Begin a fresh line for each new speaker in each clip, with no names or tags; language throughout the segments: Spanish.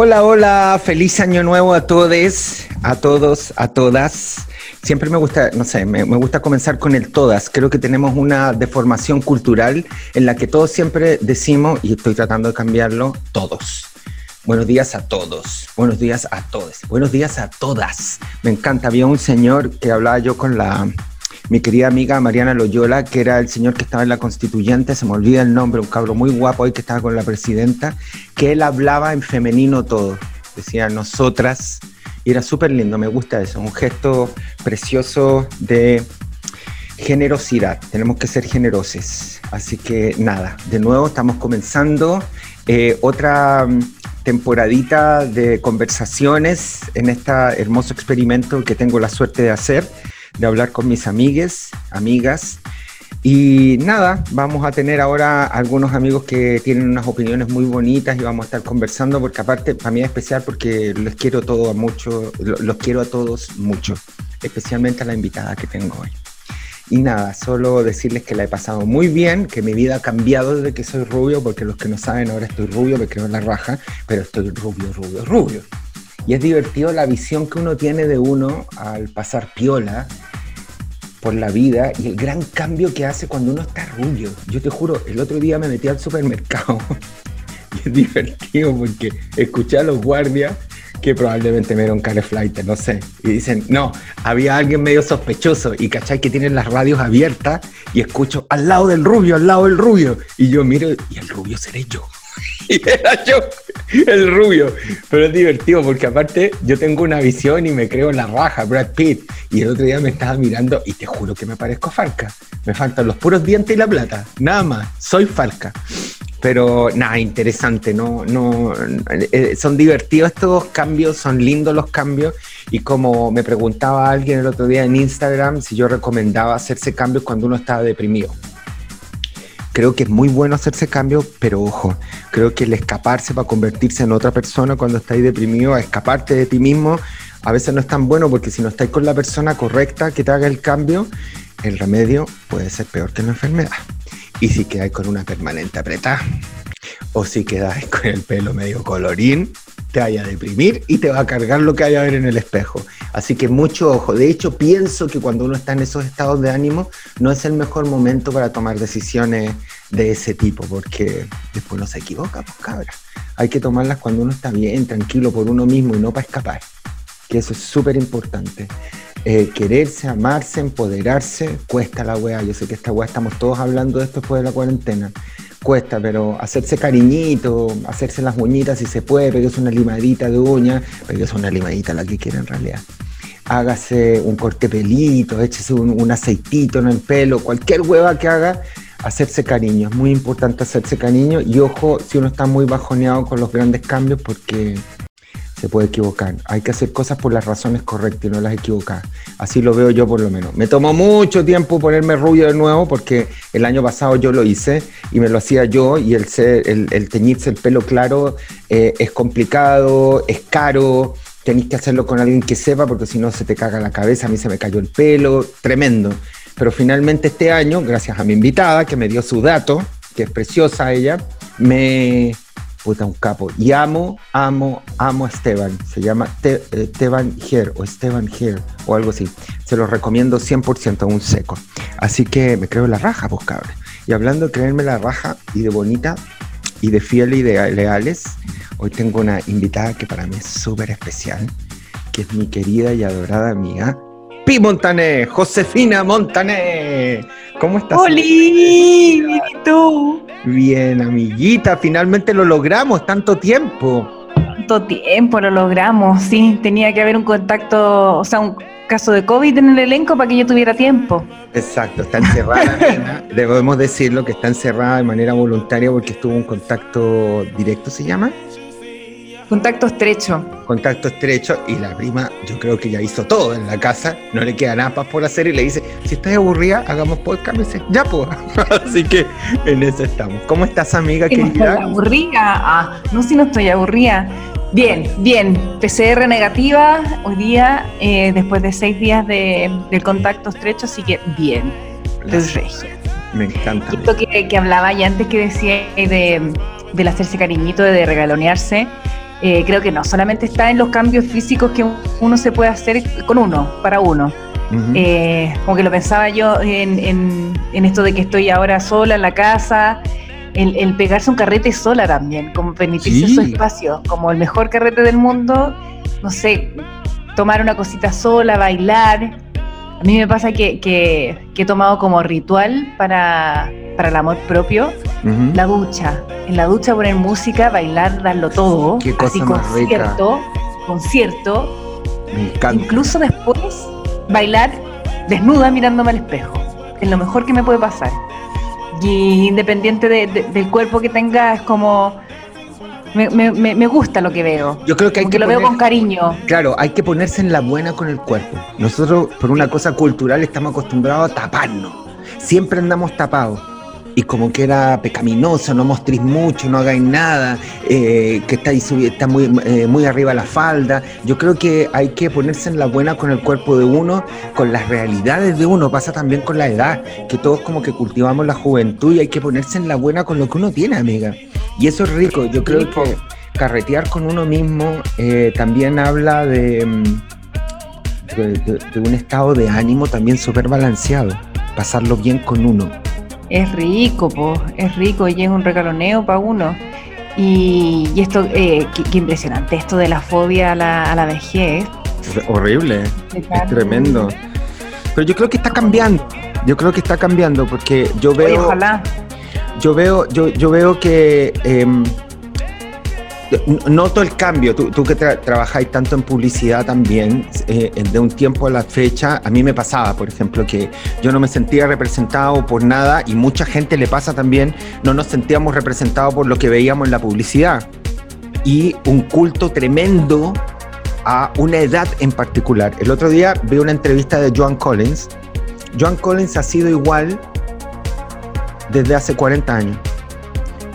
Hola, hola, feliz año nuevo a todos, a todos, a todas. Siempre me gusta, no sé, me, gusta comenzar con el todas. Creo que tenemos una deformación cultural en la que todos siempre decimos, y estoy tratando de cambiarlo, todos. Buenos días a todos, buenos días a todos, buenos días a todas. Me encanta, había un señor que hablaba yo con la, mi querida amiga Mariana Loyola, que era el señor que estaba en la constituyente, se me olvida el nombre, un cabro muy guapo hoy que estaba con la presidenta, que él hablaba en femenino todo, decía nosotras, y era súper lindo, me gusta eso, un gesto precioso de generosidad, tenemos que ser generosos, así que nada, de nuevo estamos comenzando eh, otra mm, temporadita de conversaciones en este hermoso experimento que tengo la suerte de hacer de hablar con mis amigues, amigas. Y nada, vamos a tener ahora algunos amigos que tienen unas opiniones muy bonitas y vamos a estar conversando porque aparte para mí es especial porque les quiero todo a mucho, los quiero a todos mucho, especialmente a la invitada que tengo hoy. Y nada, solo decirles que la he pasado muy bien, que mi vida ha cambiado desde que soy rubio, porque los que no saben ahora estoy rubio, me creo en la raja, pero estoy rubio, rubio, rubio. Y es divertido la visión que uno tiene de uno al pasar piola por la vida y el gran cambio que hace cuando uno está rubio. Yo te juro, el otro día me metí al supermercado y es divertido porque escuché a los guardias que probablemente me dieron flight, no sé. Y dicen, no, había alguien medio sospechoso y cachai que tienen las radios abiertas y escucho al lado del rubio, al lado del rubio. Y yo miro y el rubio seré yo. y era yo el rubio. Pero es divertido porque aparte yo tengo una visión y me creo la raja, Brad Pitt. Y el otro día me estaba mirando y te juro que me parezco a Falca. Me faltan los puros dientes y la plata. Nada más. Soy Falca. Pero nada, interesante, no, no, eh, son divertidos estos cambios, son lindos los cambios. Y como me preguntaba alguien el otro día en Instagram si yo recomendaba hacerse cambios cuando uno estaba deprimido creo que es muy bueno hacerse cambio, pero ojo, creo que el escaparse para convertirse en otra persona cuando estáis deprimido, a escaparte de ti mismo, a veces no es tan bueno porque si no estáis con la persona correcta que te haga el cambio, el remedio puede ser peor que la enfermedad. Y si quedáis con una permanente apretada, o si quedáis con el pelo medio colorín, te vaya a deprimir y te va a cargar lo que haya a ver en el espejo. Así que mucho ojo. De hecho, pienso que cuando uno está en esos estados de ánimo, no es el mejor momento para tomar decisiones de ese tipo, porque después no se equivoca, pues cabra. Hay que tomarlas cuando uno está bien, tranquilo por uno mismo y no para escapar. Que eso es súper importante. Eh, quererse, amarse, empoderarse, cuesta la weá. Yo sé que esta weá estamos todos hablando de esto después de la cuarentena cuesta, pero hacerse cariñito, hacerse las uñitas si se puede, pegues una limadita de uña, pegues una limadita la que quiera en realidad. Hágase un corte pelito, échese un, aceitito en el pelo, cualquier hueva que haga, hacerse cariño. Es muy importante hacerse cariño y ojo si uno está muy bajoneado con los grandes cambios porque se puede equivocar. Hay que hacer cosas por las razones correctas y no las equivocadas. Así lo veo yo por lo menos. Me tomó mucho tiempo ponerme rubio de nuevo porque el año pasado yo lo hice y me lo hacía yo y el, el, teñirse el pelo claro eh, es complicado, es caro. Tenéis que hacerlo con alguien que sepa porque si no se te caga la cabeza. A mí se me cayó el pelo, tremendo. Pero finalmente este año, gracias a mi invitada que me dio su dato, que es preciosa ella, me, puta, un capo. Y amo, amo, amo a Esteban. Se llama eh, Esteban Here o Esteban Here o algo así. Se lo recomiendo 100% a un seco. Así que me creo la raja, pues cabrón. Y hablando de creerme la raja y de bonita y de fiel y de leales, hoy tengo una invitada que para mí es súper especial, que es mi querida y adorada amiga, Pi Montané, Josefina Montané. ¿Cómo estás?
¡Hola! ¿Y tú?
Bien, amiguita, finalmente lo logramos, tanto tiempo.
Tanto tiempo lo logramos, sí. Tenía que haber un contacto, o sea, un caso de COVID en el elenco para que yo tuviera tiempo.
Exacto, está encerrada, debemos decirlo que está encerrada de manera voluntaria porque estuvo un contacto directo, ¿se llama?
Contacto estrecho.
Contacto estrecho y la prima yo creo que ya hizo todo en la casa, no le queda nada por hacer y le dice, si estás aburrida, hagamos podcast, dice, ya pues. Así que en eso estamos. ¿Cómo estás amiga
querida? No estoy aburrida, ah, no si no estoy aburrida. Bien, bien, PCR negativa hoy día, eh, después de seis días de, del contacto estrecho, así que bien,
Me encanta.
Esto que, que hablaba y antes que decía de, del hacerse cariñito, de regalonearse, eh, creo que no solamente está en los cambios físicos que uno se puede hacer con uno, para uno. Eh, como que lo pensaba yo en, esto de que estoy ahora sola en la casa, el, pegarse un carrete sola también, como permitirse su espacio, como el mejor carrete del mundo, no sé, tomar una cosita sola, bailar. A mí me pasa que, he tomado como ritual para, el amor propio la ducha. En la ducha poner música, bailar, darlo todo.
Qué cosa
así concierto, concierto. Incluso después bailar desnuda mirándome al espejo. Es lo mejor que me puede pasar. Y independiente del cuerpo que tenga, es como me, gusta lo que veo.
Yo creo que hay que,
lo veo con cariño.
Claro, hay que ponerse en la buena con el cuerpo. Nosotros, por una cosa cultural, estamos acostumbrados a taparnos. Siempre andamos tapados. Y como que era pecaminoso, no mostréis mucho, no hagáis nada, eh, que está, está muy, eh, muy arriba la falda. Yo creo que hay que ponerse en la buena con el cuerpo de uno, con las realidades de uno. Pasa también con la edad, que todos como que cultivamos la juventud y hay que ponerse en la buena con lo que uno tiene, amiga. Y eso es rico. Yo creo que carretear con uno mismo eh, también habla mm, de, de, un estado de ánimo también súper balanceado. Pasarlo bien con uno.
Es rico, po, es rico y es un regaloneo para uno. Y, esto, eh, qué, impresionante, esto de la fobia a la, a la vejez.
horrible, es tremendo. Pero yo creo que está cambiando. Yo creo que está cambiando porque yo veo.
ojalá
yo veo, yo, yo veo que em, noto el cambio. Tú, que trabajáis tanto en publicidad también, eh, de un tiempo a la fecha, a mí me pasaba, por ejemplo, que yo no me sentía representado por nada y mucha gente le pasa también, no nos sentíamos representados por lo que veíamos en la publicidad. Y un culto tremendo a una edad en particular. El otro día vi una entrevista de Joan Collins. Joan Collins ha sido igual desde hace 40 años.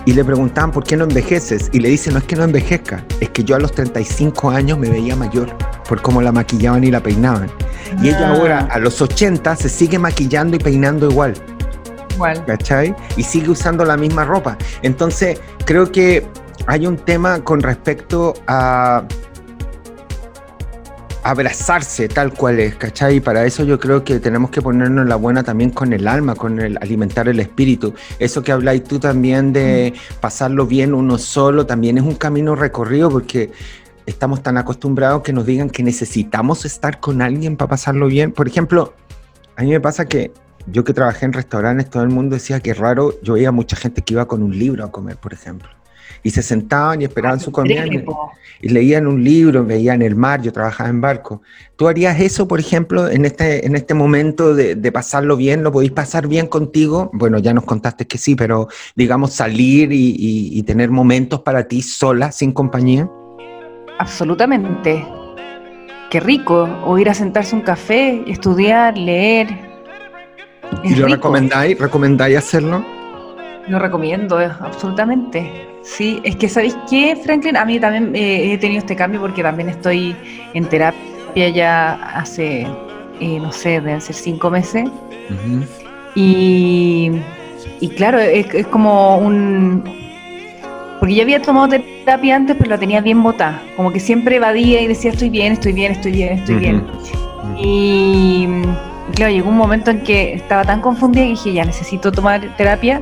Y le preguntaban por qué no envejeces. Y le dice, no es que no envejezca, es que yo a los 35 años me veía mayor por cómo la maquillaban y la peinaban. Y ella ah. ahora a los 80 se sigue maquillando y peinando igual.
Igual.
¿Cachai? Y sigue usando la misma ropa. Entonces, creo que hay un tema con respecto a abrazarse tal cual es, ¿cachai? Y para eso yo creo que tenemos que ponernos la buena también con el alma, con el alimentar el espíritu. Eso que habláis tú también de mm. pasarlo bien uno solo, también es un camino recorrido porque estamos tan acostumbrados que nos digan que necesitamos estar con alguien para pasarlo bien. Por ejemplo, a mí me pasa que yo que trabajé en restaurantes, todo el mundo decía que raro, yo veía mucha gente que iba con un libro a comer, por ejemplo y se sentaban y esperaban su comida y, leían un libro, veían el mar, yo trabajaba en barco. ¿Tú harías eso, por ejemplo, en este, en este momento de, pasarlo bien? ¿Lo podéis pasar bien contigo? Bueno, ya nos contaste que sí, pero digamos salir y, tener momentos para ti sola, sin compañía.
Absolutamente. Qué rico. O ir a sentarse un café, estudiar, leer.
¿Y lo recomendáis? ¿Recomendáis hacerlo?
Lo recomiendo, eh, absolutamente. Sí, es que ¿sabéis qué, Franklin? A mí también eh, he tenido este cambio porque también estoy en terapia ya hace, eh, no sé, deben ser cinco meses. y, claro, es, como un... Porque yo había tomado terapia antes, pero la tenía bien botada. Como que siempre evadía y decía, estoy bien, estoy bien, estoy bien, estoy bien. Y claro, llegó un momento en que estaba tan confundida que dije, ya necesito tomar terapia.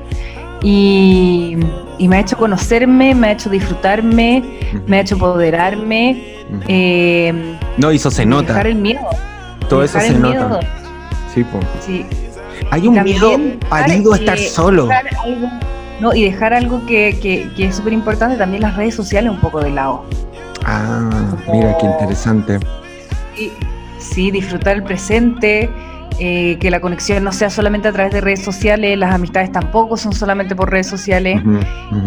Y, me ha hecho conocerme, me ha hecho disfrutarme, me ha hecho poderarme.
Eh, no, eso se nota.
Dejar el miedo.
Todo eso se nota. Sí, po. sí. Hay un miedo parido a estar solo.
no, y dejar algo que, que, es súper importante, también las redes sociales un poco de lado.
Ah, mira qué interesante.
Sí, sí, disfrutar el presente, eh, que la conexión no sea solamente a través de redes sociales, las amistades tampoco son solamente por redes sociales.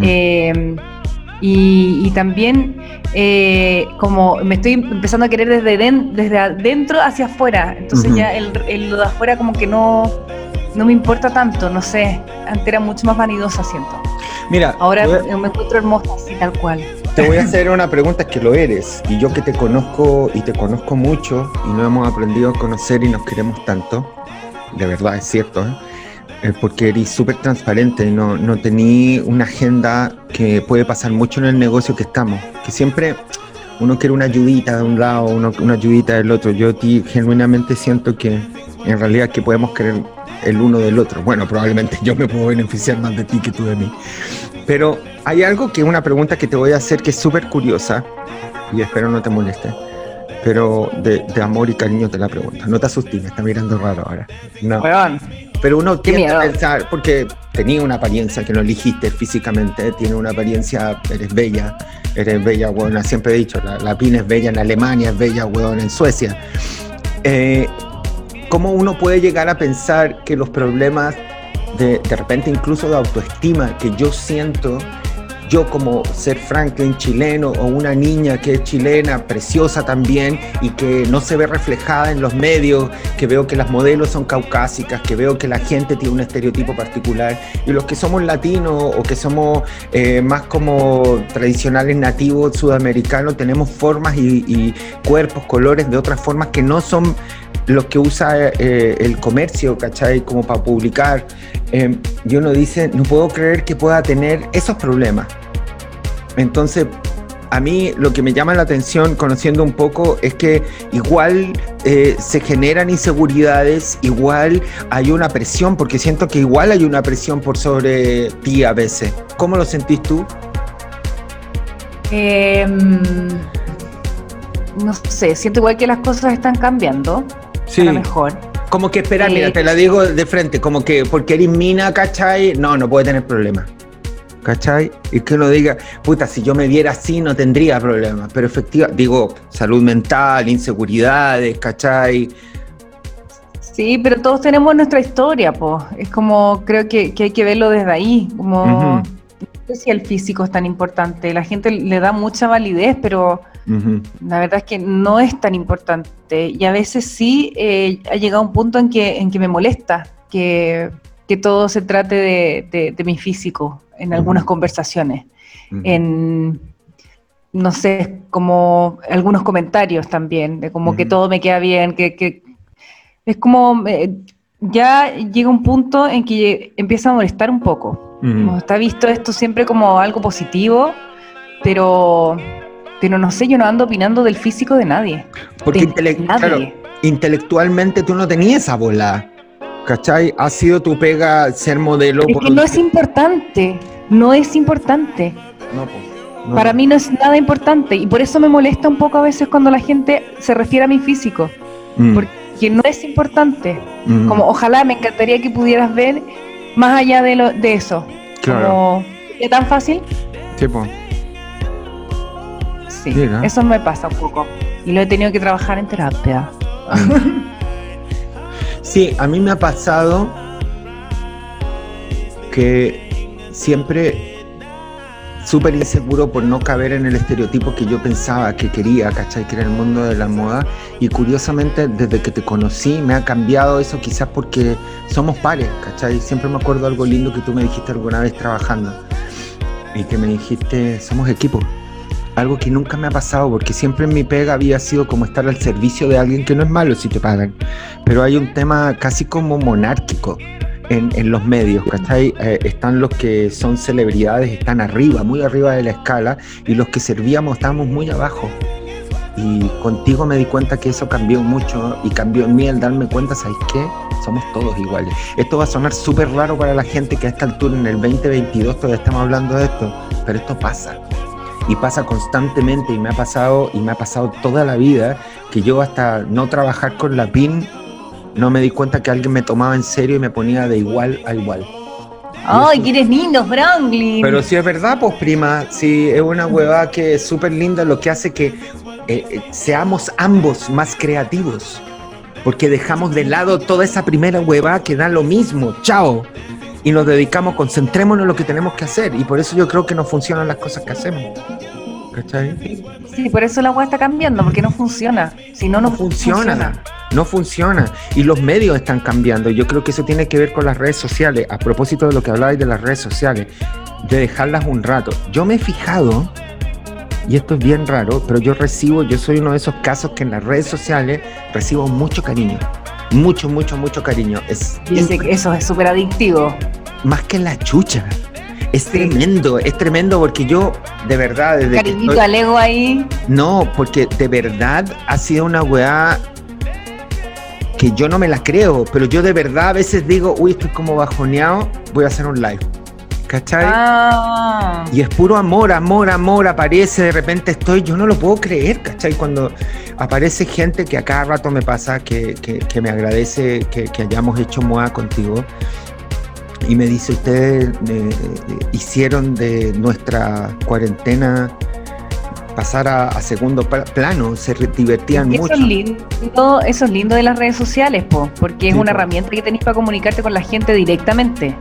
Eh, y, también eh, como me estoy empezando a querer desde, desde adentro hacia afuera, entonces ya el, lo de afuera como que no, no me importa tanto, no sé, antes era mucho más vanidosa, siento.
Mira,
ahora me encuentro hermosa así tal cual.
Te voy a hacer una pregunta que lo eres, y yo que te conozco y te conozco mucho y no hemos aprendido a conocer y nos queremos tanto, de verdad es cierto, ¿eh? porque eres súper transparente, no, no tení una agenda que puede pasar mucho en el negocio que estamos, que siempre uno quiere una ayudita de un lado, uno, una ayudita del otro. Yo ti, genuinamente siento que en realidad que podemos querer el uno del otro. Bueno, probablemente yo me puedo beneficiar más de ti que tú de mí. Pero hay algo que una pregunta que te voy a hacer que es súper curiosa y espero no te moleste. Pero de, amor y cariño te la pregunto. No te asustes, me está mirando raro ahora. No. Pero uno tiene que pensar, porque tenía una apariencia que no elegiste físicamente, tiene una apariencia, eres bella, eres bella, weón, siempre he dicho, la, la PIN es bella en Alemania, es bella, weón, en Suecia. Eh, ¿Cómo uno puede llegar a pensar que los problemas de, de repente incluso de autoestima que yo siento yo como ser Franklin chileno o una niña que es chilena, preciosa también y que no se ve reflejada en los medios, que veo que las modelos son caucásicas, que veo que la gente tiene un estereotipo particular y los que somos latinos o que somos eh, más como tradicionales nativos sudamericanos tenemos formas y, cuerpos, colores de otras formas que no son los que usa eh, el comercio, ¿cachai? Como para publicar. Eh, y uno dice, no puedo creer que pueda tener esos problemas. Entonces, a mí lo que me llama la atención, conociendo un poco, es que igual eh, se generan inseguridades, igual hay una presión, porque siento que igual hay una presión por sobre ti a veces. ¿Cómo lo sentís tú?
Em, no sé, siento igual que las cosas están cambiando. Sí. A lo mejor.
Como que esperar, mira, eh, te la digo de frente, como que porque eres mina, ¿cachai? No, no puede tener problemas. ¿cachai? Y que uno diga, puta, si yo me viera así no tendría problemas, pero efectivamente, digo, salud mental, inseguridades, ¿cachai?
Sí, pero todos tenemos nuestra historia, pues. Es como, creo que, hay que verlo desde ahí, como, sé si el físico es tan importante, la gente le da mucha validez, pero la verdad es que no es tan importante. Y a veces sí eh, ha llegado un punto en que, en que me molesta que, todo se trate de mi físico en algunas conversaciones, en, no sé, como algunos comentarios también, de como que todo me queda bien, que, es como, eh, ya llega un punto en que empieza a molestar un poco. Está visto esto siempre como algo positivo, pero, pero no sé, yo no ando opinando del físico de nadie.
Porque intelectualmente tú no tenías esa bola. ¿Cachai? Ha sido tu pega ser modelo.
Es que no es importante, no es importante. No, Para mí no es nada importante y por eso me molesta un poco a veces cuando la gente se refiere a mi físico. Mm. Porque no es importante. Mm. Como ojalá me encantaría que pudieras ver más allá de, lo, de eso. Claro. ¿Es tan fácil?
Sí,
Sí, eso me pasa un poco. Y lo he tenido que trabajar en terapia. Mm.
Sí, a mí me ha pasado que siempre súper inseguro por no caber en el estereotipo que yo pensaba que quería, ¿cachai? Que era el mundo de la moda. Y curiosamente, desde que te conocí, me ha cambiado eso quizás porque somos pares, ¿cachai? Siempre me acuerdo algo lindo que tú me dijiste alguna vez trabajando. Y que me dijiste, somos equipo algo que nunca me ha pasado, porque siempre en mi pega había sido como estar al servicio de alguien que no es malo si te pagan, pero hay un tema casi como monárquico en, en los medios, ¿cachai? Eh, están los que son celebridades, están arriba, muy arriba de la escala, y los que servíamos estábamos muy abajo. Y contigo me di cuenta que eso cambió mucho y cambió en mí al darme cuenta, ¿sabes qué? Somos todos iguales. Esto va a sonar súper raro para la gente que a esta altura, en el 2022, todavía estamos hablando de esto, pero esto pasa y pasa constantemente y me ha pasado y me ha pasado toda la vida que yo hasta no trabajar con la PIN no me di cuenta que alguien me tomaba en serio y me ponía de igual a igual.
¡Ay, que eres lindo, Franklin!
Pero si es verdad, pues prima, si es una hueva que es súper linda, lo que hace que eh, eh, seamos ambos más creativos. Porque dejamos de lado toda esa primera hueva que da lo mismo. ¡Chao! y nos dedicamos, concentrémonos en lo que tenemos que hacer. Y por eso yo creo que no funcionan las cosas que hacemos.
¿Cachai? Sí, por eso la web está cambiando, porque no funciona. Si no, no, funciona,
No funciona. Y los medios están cambiando. Yo creo que eso tiene que ver con las redes sociales. A propósito de lo que hablabais de las redes sociales, de dejarlas un rato. Yo me he fijado, y esto es bien raro, pero yo recibo, yo soy uno de esos casos que en las redes sociales recibo mucho cariño mucho, mucho, mucho cariño. Es
Dice que eso es súper adictivo.
Más que la chucha. Es tremendo, es tremendo porque yo, de verdad,
desde Cariñito al ego ahí.
No, porque de verdad ha sido una weá que yo no me la creo, pero yo de verdad a veces digo, uy, estoy como bajoneado, voy a hacer un live. ¿Cachai? Ah. Y es puro amor, amor, amor, aparece, de repente estoy, yo no lo puedo creer, ¿cachai? Cuando aparece gente que a cada rato me pasa, que, que, me agradece que, que, hayamos hecho moda contigo, y me dice, ustedes eh, hicieron de nuestra cuarentena pasar a, segundo plano, se divertían mucho.
Eso es, lindo, eso es lindo de las redes sociales, po, porque es una herramienta que tenéis para comunicarte con la gente directamente.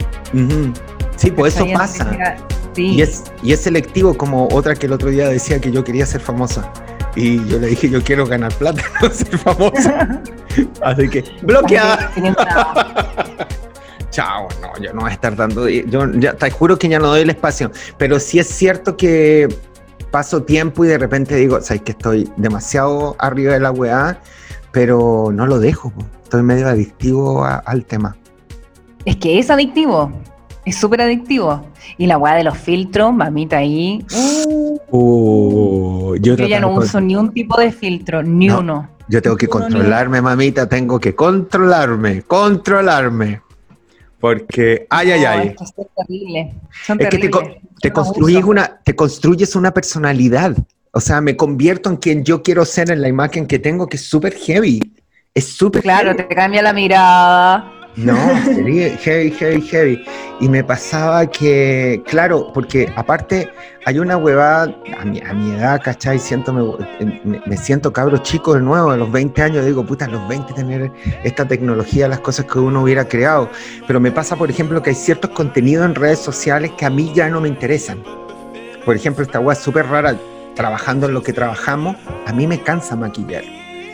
Sí, pues eso pasa. Y, es, y es selectivo como otra que el otro día decía que yo quería ser famosa. Y yo le dije, yo quiero ganar plata, no ser famosa. Así que, bloqueada. Chao, no, yo no voy a estar dando. Yo ya te juro que ya no doy el espacio. Pero sí es cierto que paso tiempo y de repente digo, sabes que estoy demasiado arriba de la weá, pero no lo dejo. Estoy medio adictivo al tema.
Es que es adictivo. Es súper adictivo. Y la weá de los filtros, mamita ahí.
Uh,
yo, ya no uso ni un tipo de filtro, ni uno.
Yo tengo que controlarme, mamita, tengo que controlarme, controlarme. Porque, ay, ay, ay. Es, que terrible. es que te, construyes una, te construyes una personalidad. O sea, me convierto en quien yo quiero ser en la imagen que tengo, que es súper heavy. Es súper
Claro, te cambia la mirada.
No, heavy, heavy, heavy. Y me pasaba que, claro, porque aparte hay una huevada, a mi, a mi edad, ¿cachai? Siento, me, me, siento cabro chico de nuevo, a los 20 años digo, puta, a los 20 tener esta tecnología, las cosas que uno hubiera creado. Pero me pasa, por ejemplo, que hay ciertos contenidos en redes sociales que a mí ya no me interesan. Por ejemplo, esta hueá súper rara, trabajando en lo que trabajamos, a mí me cansa maquillar.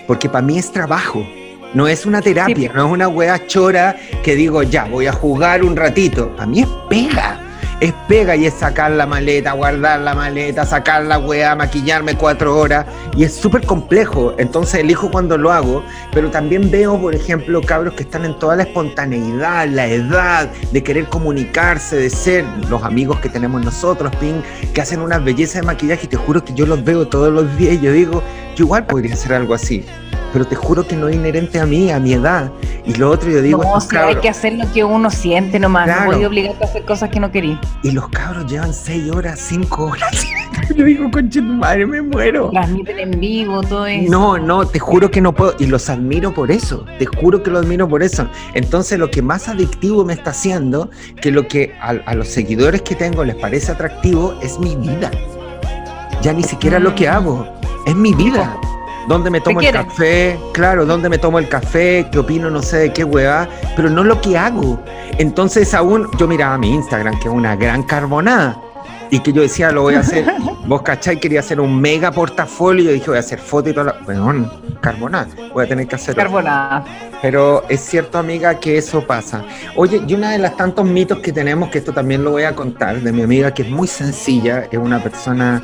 Porque para mí es trabajo. No es una terapia, no es una wea chora que digo, ya, voy a jugar un ratito. A mí es pega. Es pega y es sacar la maleta, guardar la maleta, sacar la weá, maquillarme cuatro horas. Y es súper complejo. Entonces elijo cuando lo hago. Pero también veo, por ejemplo, cabros que están en toda la espontaneidad, la edad de querer comunicarse, de ser los amigos que tenemos nosotros, Ping, que hacen una belleza de maquillaje. Y te juro que yo los veo todos los días y yo digo, yo igual podría hacer algo así pero te juro que no es inherente a mí, a mi edad. Y lo otro yo digo...
No, si hay que hacer lo que uno siente nomás, no voy a obligarte a hacer cosas que no querí.
Y los cabros llevan seis horas, cinco horas. yo digo, conche tu madre, me muero.
Transmiten en vivo, todo eso.
No, no, te juro que no puedo. Y los admiro por eso, te juro que los admiro por eso. Entonces lo que más adictivo me está haciendo, que lo que a, a los seguidores que tengo les parece atractivo, es mi vida. Ya ni siquiera lo que mm. hago, es mi vida dónde me tomo el café, claro, dónde me tomo el café, qué opino, no sé de qué hueá, pero no lo que hago. Entonces aún yo miraba mi Instagram, que es una gran carbonada, y que yo decía, lo voy a hacer, vos cachai, quería hacer un mega portafolio, y yo dije, voy a hacer foto y todo, bueno, carbonada, voy a tener que hacer.
Carbonada.
Pero es cierto, amiga, que eso pasa. Oye, y una de las tantos mitos que tenemos, que esto también lo voy a contar, de mi amiga, que es muy sencilla, es una persona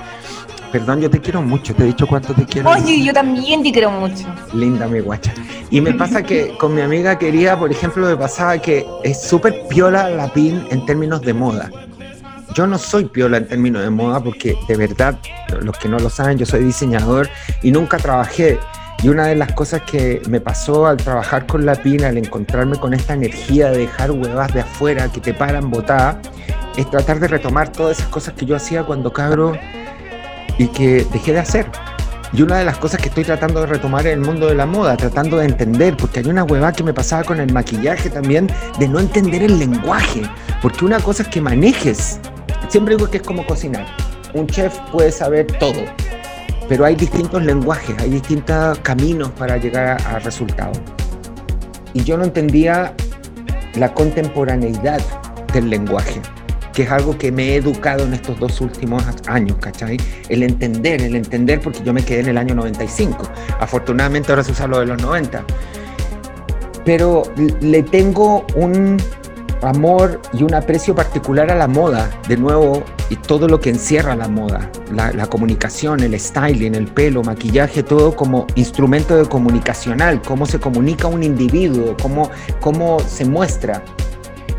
Perdón, yo te quiero mucho, te he dicho cuánto te quiero.
Oye, yo también te quiero mucho.
Linda mi guacha. Y me pasa que con mi amiga quería, por ejemplo, me pasaba que es súper piola la PIN en términos de moda. Yo no soy piola en términos de moda porque de verdad, los que no lo saben, yo soy diseñador y nunca trabajé. Y una de las cosas que me pasó al trabajar con la PIN, al encontrarme con esta energía de dejar huevas de afuera que te paran botada, es tratar de retomar todas esas cosas que yo hacía cuando cabro y que dejé de hacer. Y una de las cosas que estoy tratando de retomar en el mundo de la moda, tratando de entender, porque hay una hueva que me pasaba con el maquillaje también, de no entender el lenguaje. Porque una cosa es que manejes. Siempre digo que es como cocinar. Un chef puede saber todo, pero hay distintos lenguajes, hay distintos caminos para llegar a resultados. Y yo no entendía la contemporaneidad del lenguaje que es algo que me he educado en estos dos últimos años, ¿cachai? El entender, el entender, porque yo me quedé en el año 95. Afortunadamente ahora se usa lo de los 90. Pero le tengo un amor y un aprecio particular a la moda. De nuevo, y todo lo que encierra la moda, la, comunicación, el styling, el pelo, maquillaje, todo como instrumento de comunicacional, cómo se comunica un individuo, cómo, cómo se muestra.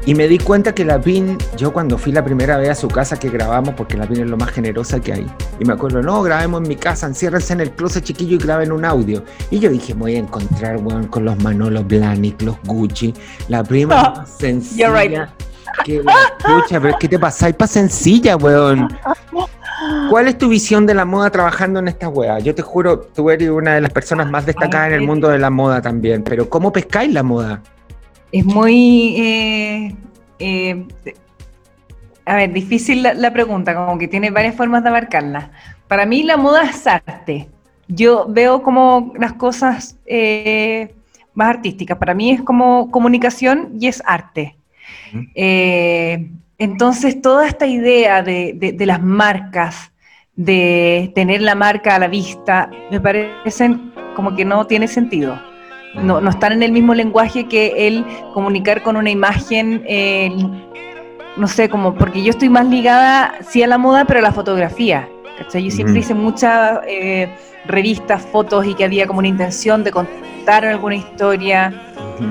Y me di cuenta que la PIN, yo cuando fui la primera vez a su casa que grabamos, porque la PIN es lo más generosa que hay, y me acuerdo, no, grabemos en mi casa, enciérrense en el closet chiquillo y graben un audio. Y yo dije, voy a encontrar, weón, con los Manolo Blahnik, los Gucci, la prima oh, sencilla. Right. Que la pero ¿qué te pasa? para sencilla, weón. ¿Cuál es tu visión de la moda trabajando en esta wea? Yo te juro, tú eres una de las personas más destacadas en el mundo de la moda también, pero ¿cómo pescáis la moda?
Es muy... Eh, eh, a ver, difícil la, pregunta, como que tiene varias formas de abarcarla. Para mí la moda es arte. Yo veo como las cosas eh, más artísticas. Para mí es como comunicación y es arte. entonces, toda esta idea de, de, las marcas, de tener la marca a la vista, me parecen como que no tiene sentido no, no están en el mismo lenguaje que el comunicar con una imagen, no sé, como, porque yo estoy más ligada, sí a la moda, pero a la fotografía. Yo siempre hice muchas eh, revistas, fotos y que había como una intención de contar alguna historia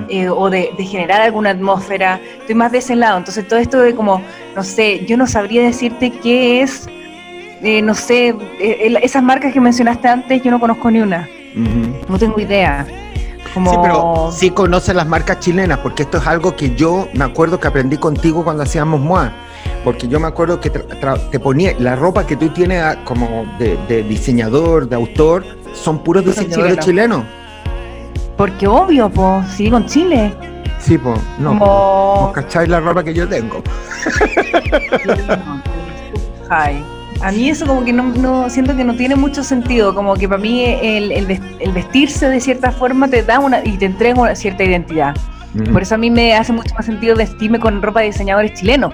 eh, o de, generar alguna atmósfera. Estoy más de ese lado. Entonces todo esto de como, no sé, yo no sabría decirte qué es, eh, no sé, esas marcas que mencionaste antes, yo no conozco ni una. No tengo idea.
Sí, pero sí conoce las marcas chilenas, porque esto es algo que yo me acuerdo que aprendí contigo cuando hacíamos MOA. Porque yo me acuerdo que te ponía la ropa que tú tienes ah, como de, diseñador, de autor, son puros diseñadores chilenos.
Porque obvio, pues, sí, con Chile.
Sí, pues, no, como... ¿cacháis la ropa que yo tengo?
Ay. A mí eso como que no, siento que no tiene mucho sentido, como que para mí el, vestirse de cierta forma te da una y te entrega una cierta identidad. Por eso a mí me hace mucho más sentido vestirme con ropa de diseñadores chilenos,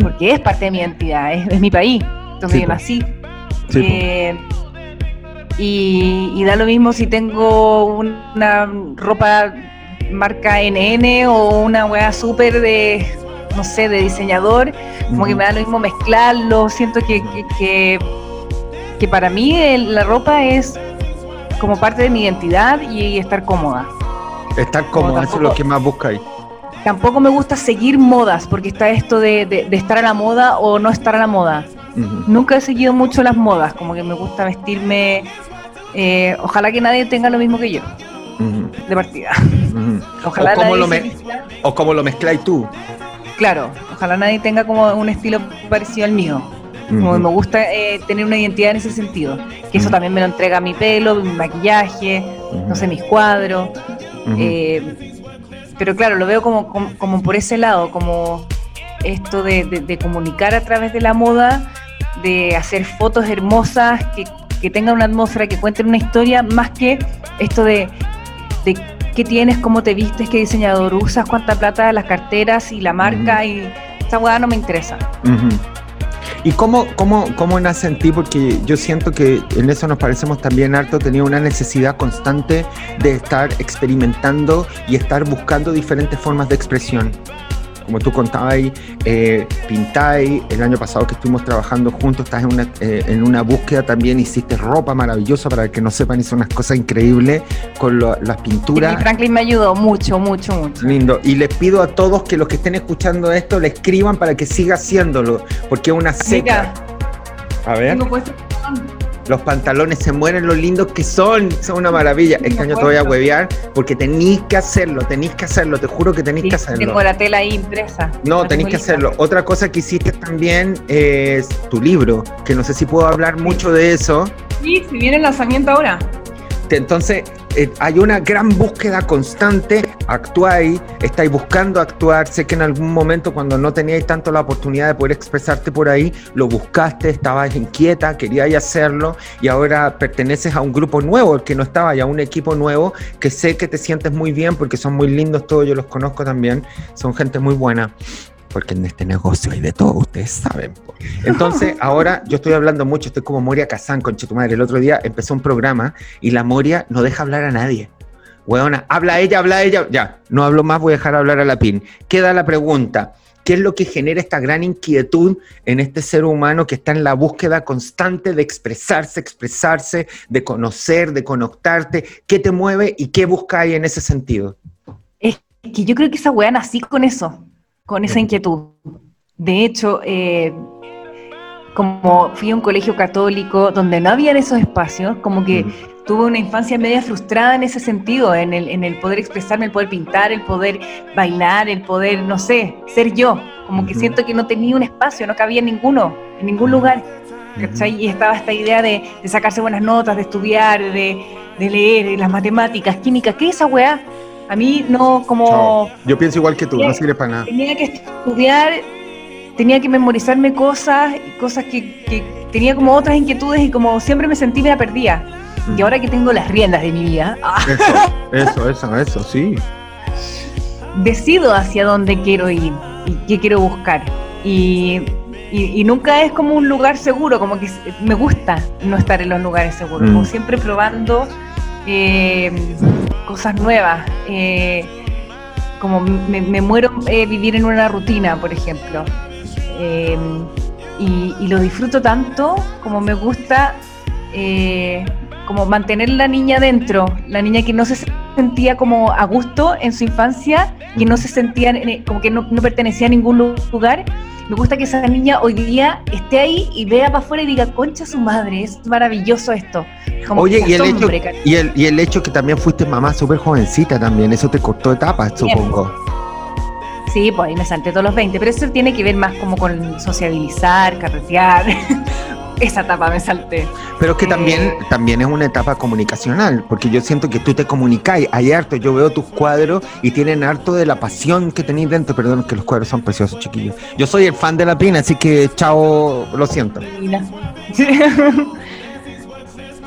porque es parte de mi identidad, es, mi país, donde yo nací. Eh, y, da lo mismo si tengo una ropa marca NN o una weá súper de no sé, de diseñador, como que me da lo mismo mezclarlo, siento que, que, que, para mí la ropa es como parte de mi identidad y, estar cómoda.
Estar cómoda, eso es lo que más buscáis.
Tampoco me gusta seguir modas, porque está esto de, de, estar a la moda o no estar a la moda. Nunca he seguido mucho las modas, como que me gusta vestirme. Eh, ojalá que nadie tenga lo mismo que yo, de partida.
Ojalá o, como lo o como lo mezcláis tú
claro, ojalá nadie tenga como un estilo parecido al mío. Como me gusta eh, tener una identidad en ese sentido. Que eso también me lo entrega mi pelo, mi maquillaje, no sé, mis cuadros. Eh, pero claro, lo veo como, como, por ese lado, como esto de, comunicar a través de la moda, de hacer fotos hermosas que, que tengan una atmósfera, que cuenten una historia, más que esto de, de qué tienes, cómo te vistes, qué diseñador usas, cuánta plata las carteras y la marca y esta hueá no me interesa.
¿Y cómo, cómo, cómo nace en ti? Porque yo siento que en eso nos parecemos también harto, tenía una necesidad constante de estar experimentando y estar buscando diferentes formas de expresión como tú contabas, eh, pintáis, el año pasado que estuvimos trabajando juntos, estás en una, eh, en una búsqueda también, hiciste ropa maravillosa, para que no sepan, hizo unas cosas increíbles con las pinturas.
Sí, Franklin me ayudó mucho, mucho, mucho.
Lindo. Y les pido a todos que los que estén escuchando esto le escriban para que siga haciéndolo, porque es una seca. A ver. Tengo puesto los pantalones se mueren lo lindos que son, son una maravilla. Este año te voy a huevear porque tenéis que hacerlo, tenéis que hacerlo, te juro que tenéis que hacerlo.
Tengo la tela ahí impresa.
No, tenéis que hacerlo. Otra cosa que hiciste también es tu libro, que no sé si puedo hablar mucho de eso.
Sí, si viene el lanzamiento ahora.
Entonces, eh, hay una gran búsqueda constante, actuáis, estáis buscando actuar, sé que en algún momento cuando no teníais tanto la oportunidad de poder expresarte por ahí, lo buscaste, estabas inquieta, queríais hacerlo y ahora perteneces a un grupo nuevo, el que no estaba ya, un equipo nuevo que sé que te sientes muy bien porque son muy lindos todos, yo los conozco también, son gente muy buena porque en este negocio hay de todo, ustedes saben. Entonces, ahora yo estoy hablando mucho, estoy como Moria Kazan, con tu madre. El otro día empezó un programa y la Moria no deja hablar a nadie. Weona, habla ella, habla ella. Ya, no hablo más, voy a dejar hablar a la PIN. Queda la pregunta. ¿Qué es lo que genera esta gran inquietud en este ser humano que está en la búsqueda constante de expresarse, expresarse, de conocer, de conectarte? ¿Qué te mueve y qué buscáis en ese sentido?
Es que yo creo que esa weá nací con eso, con esa inquietud. De hecho, eh, como fui a un colegio católico donde no había esos espacios, como que tuve una infancia media frustrada en ese sentido, en el, en el poder expresarme, el poder pintar, el poder bailar, el poder, no sé, ser yo. Como que siento que no tenía un espacio, no cabía ninguno, en ningún lugar. Y estaba esta idea de, sacarse buenas notas, de estudiar, de, leer, las matemáticas, química, ¿qué es esa weá? A mí no como...
Yo pienso igual que tú, no sirve para nada.
Tenía que estudiar tenía que memorizarme cosas, cosas que, tenía como otras inquietudes y como siempre me sentí media perdida. Y ahora que tengo las riendas de mi vida.
Eso, eso, eso, sí.
Decido hacia dónde quiero ir y qué quiero buscar. Y, nunca es como un lugar seguro, como que me gusta no estar en los lugares seguros, como mm. siempre probando eh, cosas nuevas. Eh, como me, muero eh, vivir en una rutina, por ejemplo. Em, y, lo disfruto tanto como me gusta como mantener la niña dentro, la niña que no se sentía como a gusto en su infancia, que no se sentía como que no, pertenecía a ningún lugar. Me gusta que esa niña hoy día esté ahí y vea para afuera y diga, concha su madre, es maravilloso esto.
Oye, y el, hecho, y, el, y el hecho que también fuiste mamá súper jovencita también, eso te cortó etapas, supongo.
Sí, pues ahí me salté todos los 20, pero eso tiene que ver más como con sociabilizar, carretear. Esa etapa me salté.
Pero es que también, eh, también es una etapa comunicacional, porque yo siento que tú te comunicáis, hay harto, yo veo tus cuadros y tienen harto de la pasión que tenéis dentro, perdón, que los cuadros son preciosos, chiquillos. Yo soy el fan de la Pina, así que chao, lo siento.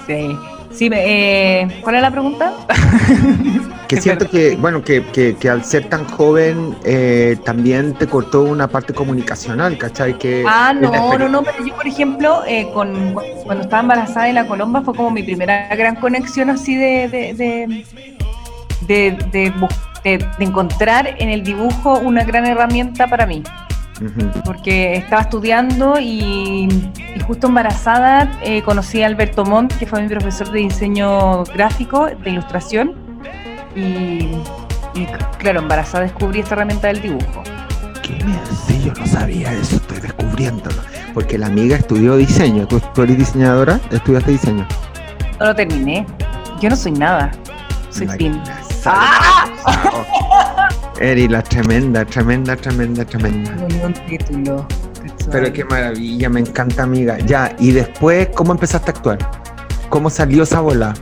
Sí. Sí, eh, ¿cuál es la pregunta?
que siento que, bueno, que, que, al ser tan joven eh, también te cortó una parte comunicacional, ¿cachai? Que
ah, no, no, no, pero yo, por ejemplo, eh, con, cuando estaba embarazada de la colomba fue como mi primera gran conexión así de, de, de, de encontrar en el dibujo una gran herramienta para mí porque estaba estudiando y, justo embarazada eh, conocí a Alberto Montt, que fue mi profesor de diseño gráfico, de ilustración, y, claro, embarazada descubrí esta herramienta del dibujo.
¿Qué me hace? Yo no sabía eso, estoy descubriéndolo. Porque la amiga estudió diseño. ¿Tú, eres diseñadora? ¿Estudiaste diseño?
No lo terminé. Yo no soy nada. Soy fin.
Eri, la tremenda, tremenda, tremenda, tremenda. un título. Pero qué maravilla, me encanta, amiga. Ya, y después, ¿cómo empezaste a actuar? ¿Cómo salió esa bola?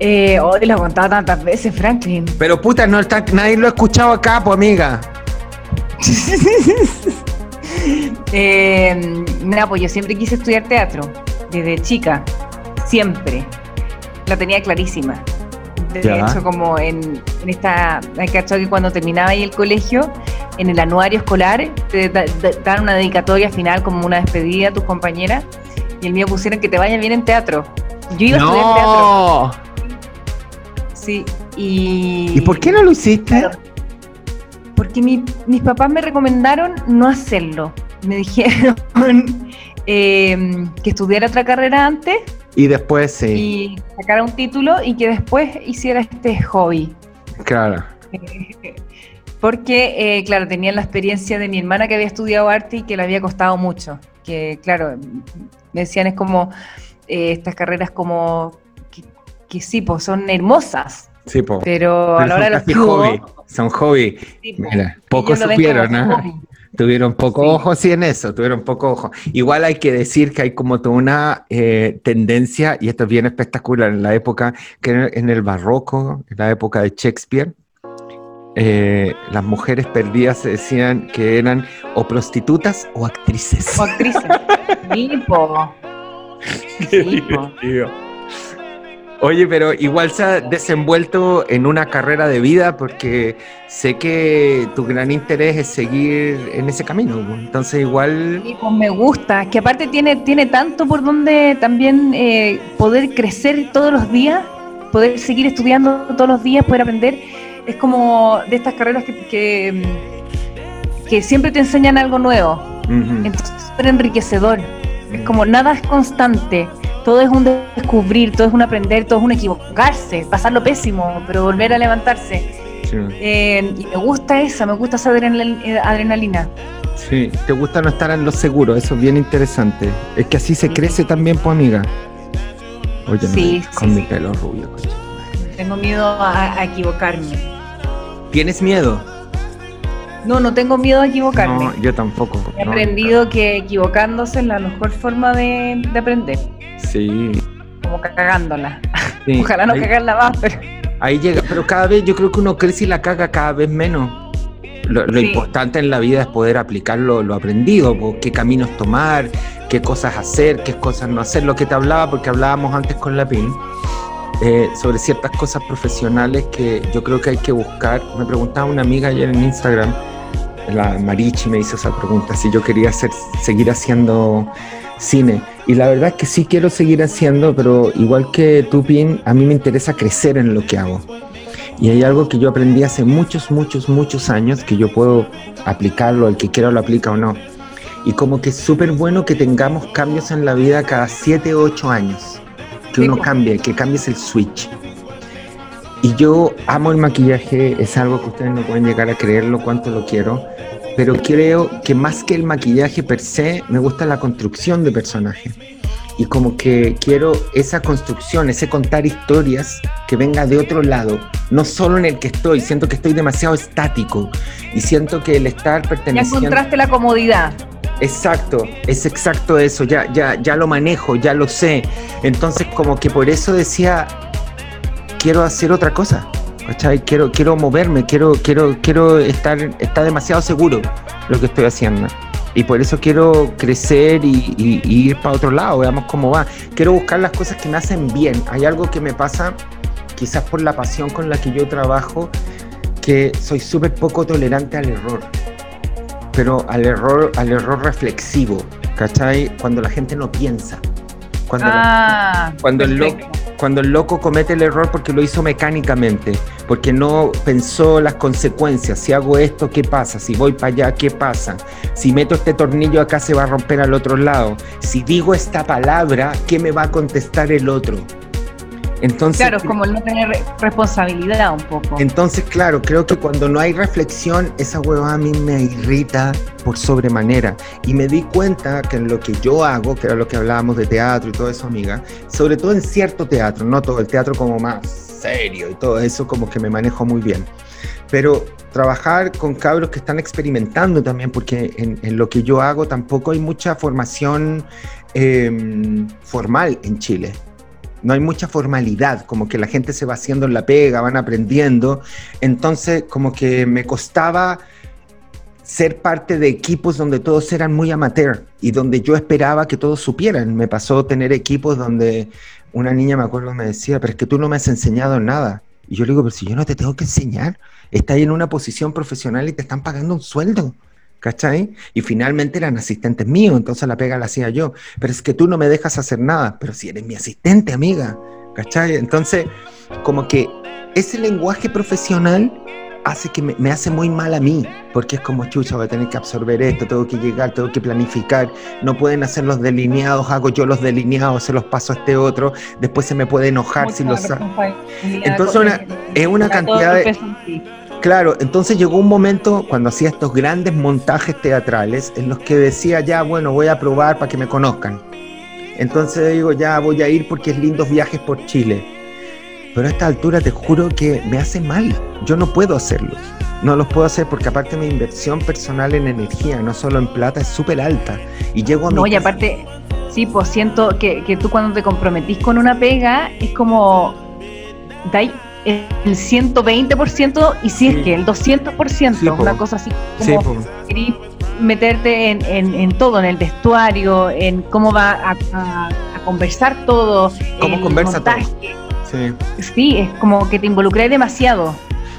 Eh, hoy lo contado tantas veces, Franklin.
Pero puta, no está, nadie lo ha escuchado acá, pues amiga.
eh, nada, pues yo siempre quise estudiar teatro, desde chica, siempre. La tenía clarísima. De hecho, como en, esta, hay que cuando terminaba ahí el colegio, en el anuario escolar, te, dan una dedicatoria final como una despedida a tus compañeras, y el mío pusieron que te vaya bien en teatro. Yo iba a estudiar teatro. Sí, y...
¿Y por qué no lo hiciste?
porque mis papás me recomendaron no hacerlo. Me dijeron eh, que estudiara otra carrera antes
y después sí.
Y sacara un título y que después hiciera este hobby.
Claro.
Porque, eh, claro, tenía la experiencia de mi hermana que había estudiado arte y que le había costado mucho. Que, claro, me decían es como eh, estas carreras como que, sí, pues son hermosas.
Sí, pues.
Pero, a la hora de los
hobby. Son hobby. Mira, pocos supieron, ¿no? Tuvieron poco ojo, sí, en eso, tuvieron poco ojo. Igual hay que decir que hay como toda una eh, tendencia, y esto es bien espectacular, en la época, que en el barroco, en la época de Shakespeare, eh, las mujeres perdidas se decían que eran o prostitutas o actrices.
O actrices. Tipo.
Oye, pero igual se ha desenvuelto en una carrera de vida porque sé que tu gran interés es seguir en ese camino. Entonces igual...
Sí, pues me gusta, que aparte tiene, tiene tanto por donde también eh, poder crecer todos los días, poder seguir estudiando todos los días, poder aprender. Es como de estas carreras que, que siempre te enseñan algo nuevo. Entonces es súper enriquecedor. Es como nada es constante. Todo es un descubrir, todo es un aprender, todo es un equivocarse, pasarlo pésimo, pero volver a levantarse. Eh, y me gusta esa, me gusta esa adrenalina.
Sí, te gusta no estar en lo seguro, eso es bien interesante. Es que así se crece también, pues amiga.
Oye, sí, con mi pelo rubio. Tengo miedo a equivocarme.
¿Tienes miedo?
No, no tengo miedo a equivocarme. No,
yo tampoco.
He aprendido que equivocándose es la mejor forma de, aprender.
Sí.
Como cagándola. Ojalá no cagarla más, pero.
Ahí llega, pero cada vez yo creo que uno crece y la caga cada vez menos. Lo, importante en la vida es poder aplicar lo, aprendido, qué caminos tomar, qué cosas hacer, qué cosas no hacer. Lo que te hablaba, porque hablábamos antes con la PIN, eh, sobre ciertas cosas profesionales que yo creo que hay que buscar. Me preguntaba una amiga ayer en Instagram la Marichi me hizo esa pregunta, si yo quería hacer, seguir haciendo cine. Y la verdad es que sí quiero seguir haciendo, pero igual que tú, Pin, a mí me interesa crecer en lo que hago. Y hay algo que yo aprendí hace muchos, muchos, muchos años, que yo puedo aplicarlo, el que quiera lo aplica o no. Y como que es súper bueno que tengamos cambios en la vida cada 7 o 8 años. Que uno cambie, que cambies el switch. Y yo amo el maquillaje, es algo que ustedes no pueden llegar a creerlo cuánto lo quiero, pero creo que más que el maquillaje per se, me gusta la construcción de personaje. Y como que quiero esa construcción, ese contar historias que venga de otro lado, no solo en el que estoy, siento que estoy demasiado estático y siento que el estar perteneciendo...
Ya encontraste la comodidad.
Exacto, es exacto eso, ya, ya, ya lo manejo, ya lo sé. Entonces como que por eso decía, quiero hacer otra cosa. ¿Cachai? Quiero, quiero moverme, quiero, quiero, quiero estar, está demasiado seguro lo que estoy haciendo. Y por eso quiero crecer y, ir para otro lado, veamos cómo va. Quiero buscar las cosas que me hacen bien. Hay algo que me pasa, quizás por la pasión con la que yo trabajo, que soy súper poco tolerante al error. Pero al error, al error reflexivo, ¿cachai? Cuando la gente no piensa. Cuando, ah, cuando el loco cuando el loco comete el error porque lo hizo mecánicamente, porque no pensó las consecuencias. Si hago esto, ¿qué pasa? Si voy para allá, ¿qué pasa? Si meto este tornillo acá, se va a romper al otro lado. Si digo esta palabra, ¿qué me va a contestar el otro?
Entonces, claro, como no tener responsabilidad un poco.
Entonces, claro, creo que cuando no hay reflexión, esa hueva a mí me irrita por sobremanera. Y me di cuenta que en lo que yo hago, que era lo que hablábamos de teatro y todo eso, amiga, sobre todo en cierto teatro, no todo el teatro como más serio y todo eso, como que me manejo muy bien. Pero trabajar con cabros que están experimentando también, porque en, lo que yo hago tampoco hay mucha formación em, formal en Chile no hay mucha formalidad, como que la gente se va haciendo en la pega, van aprendiendo, entonces como que me costaba ser parte de equipos donde todos eran muy amateur y donde yo esperaba que todos supieran. Me pasó tener equipos donde una niña, me acuerdo, me decía, pero es que tú no me has enseñado nada. Y yo le digo, pero si yo no te tengo que enseñar, estás en una posición profesional y te están pagando un sueldo. ¿Cachai? Y finalmente eran asistentes míos, entonces la pega la hacía yo. Pero es que tú no me dejas hacer nada, pero si eres mi asistente, amiga, ¿cachai? Entonces, como que ese lenguaje profesional hace que me, hace muy mal a mí, porque es como chucha, voy a tener que absorber esto, tengo que llegar, tengo que planificar, no pueden hacer los delineados, hago yo los delineados, se los paso a este otro, después se me puede enojar si los... Entonces es una cantidad de... Claro, entonces llegó un momento cuando hacía estos grandes montajes teatrales en los que decía, ya, bueno, voy a probar para que me conozcan. Entonces digo, ya voy a ir porque es lindos viajes por Chile. Pero a esta altura te juro que me hace mal. Yo no puedo hacerlos. No los puedo hacer porque aparte mi inversión personal en energía, no solo en plata, es súper alta. Y llego a
No, y aparte, sí, pues siento que, que tú cuando te comprometís con una pega, es como... Dai el 120% y si es que el 200%, una cosa así como meterte en, todo, en el vestuario, en cómo va a, conversar todo.
¿Cómo conversa todo?
Sí. sí, es como que te involucré demasiado.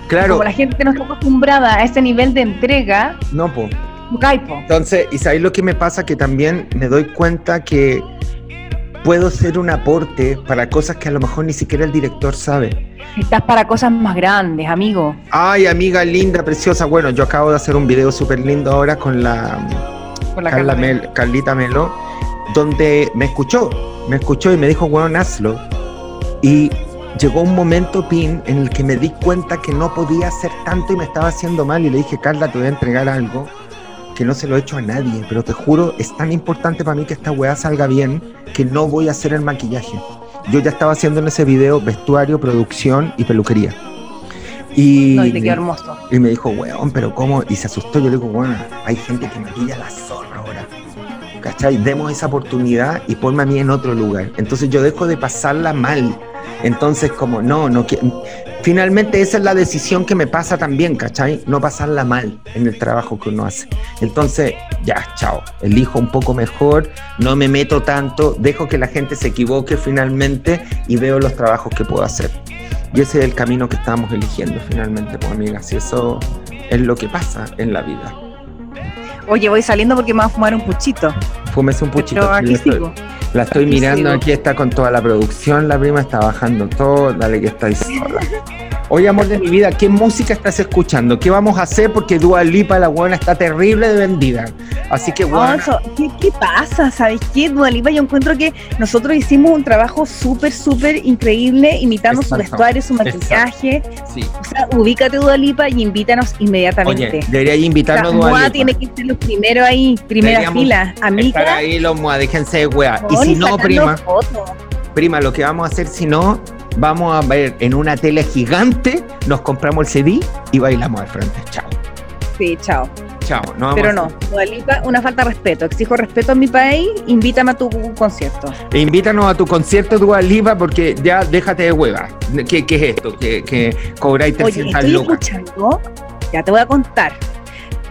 Claro.
Como la gente no está acostumbrada a ese nivel de entrega.
No, po. Entonces, y sabéis lo que me pasa que también me doy cuenta que puedo ser un aporte para cosas que a lo mejor ni siquiera el director sabe.
Estás para cosas más grandes, amigo.
Ay, amiga linda, preciosa. Bueno, yo acabo de hacer un video súper lindo ahora con la, con la Carlita Melo, donde me escuchó, me escuchó y me dijo, bueno, hazlo. Y llegó un momento, Pin, en el que me di cuenta que no podía hacer tanto y me estaba haciendo mal. Y le dije, Carla, te voy a entregar algo que no se lo he hecho a nadie, pero te juro, es tan importante para mí que esta weá salga bien que no voy a hacer el maquillaje. Yo ya estaba haciendo en ese video vestuario, producción y peluquería. Y,
no, y te quedó hermoso.
Y me dijo, weón, pero ¿cómo? Y se asustó. Yo le digo, bueno, hay gente que maquilla la zorra ahora. ¿Cachai? Demos esa oportunidad y ponme a mí en otro lugar. Entonces yo dejo de pasarla mal. Entonces, como, no, no quiero. Finalmente esa es la decisión que me pasa también, ¿cachai? No pasarla mal en el trabajo que uno hace. Entonces, ya, chao, elijo un poco mejor, no me meto tanto, dejo que la gente se equivoque finalmente y veo los trabajos que puedo hacer. Y ese es el camino que estamos eligiendo finalmente, pues amigas, y eso es lo que pasa en la vida.
Oye, voy saliendo porque me voy a fumar un puchito.
Fúmese un puchito. aquí sigo. La estoy mirando, aquí está con toda la producción, la prima está bajando todo, dale que estáis sola. Oye, amor de mi vida, ¿qué música estás escuchando? ¿Qué vamos a hacer? Porque Dua Lipa, la buena, está terrible de vendida. Así que, bueno.
¿qué, pasa? ¿Sabes qué? Dua Lipa, yo encuentro que nosotros hicimos un trabajo súper, súper increíble imitando su vestuario, su maquillaje. Sí. O sea, ubícate, Dua Lipa, y invítanos inmediatamente.
Oye, debería invitarnos,
Dua Lipa. tiene que ser los primeros ahí, primera fila. Amiga.
Estar ahí los Mua, déjense de wea. y si no, prima. Prima, lo que vamos a hacer si no vamos a ver en una tele gigante, nos compramos el CD y bailamos al frente. Chao.
Sí, chao.
Chao.
No Pero no, una falta de respeto. Exijo respeto en mi país, invítame a tu concierto.
Invítanos a tu concierto, Dualipa, porque ya déjate de hueva. ¿Qué, qué es esto? Que, que cobráis 300
Oye, estoy escuchando, ya te voy a contar.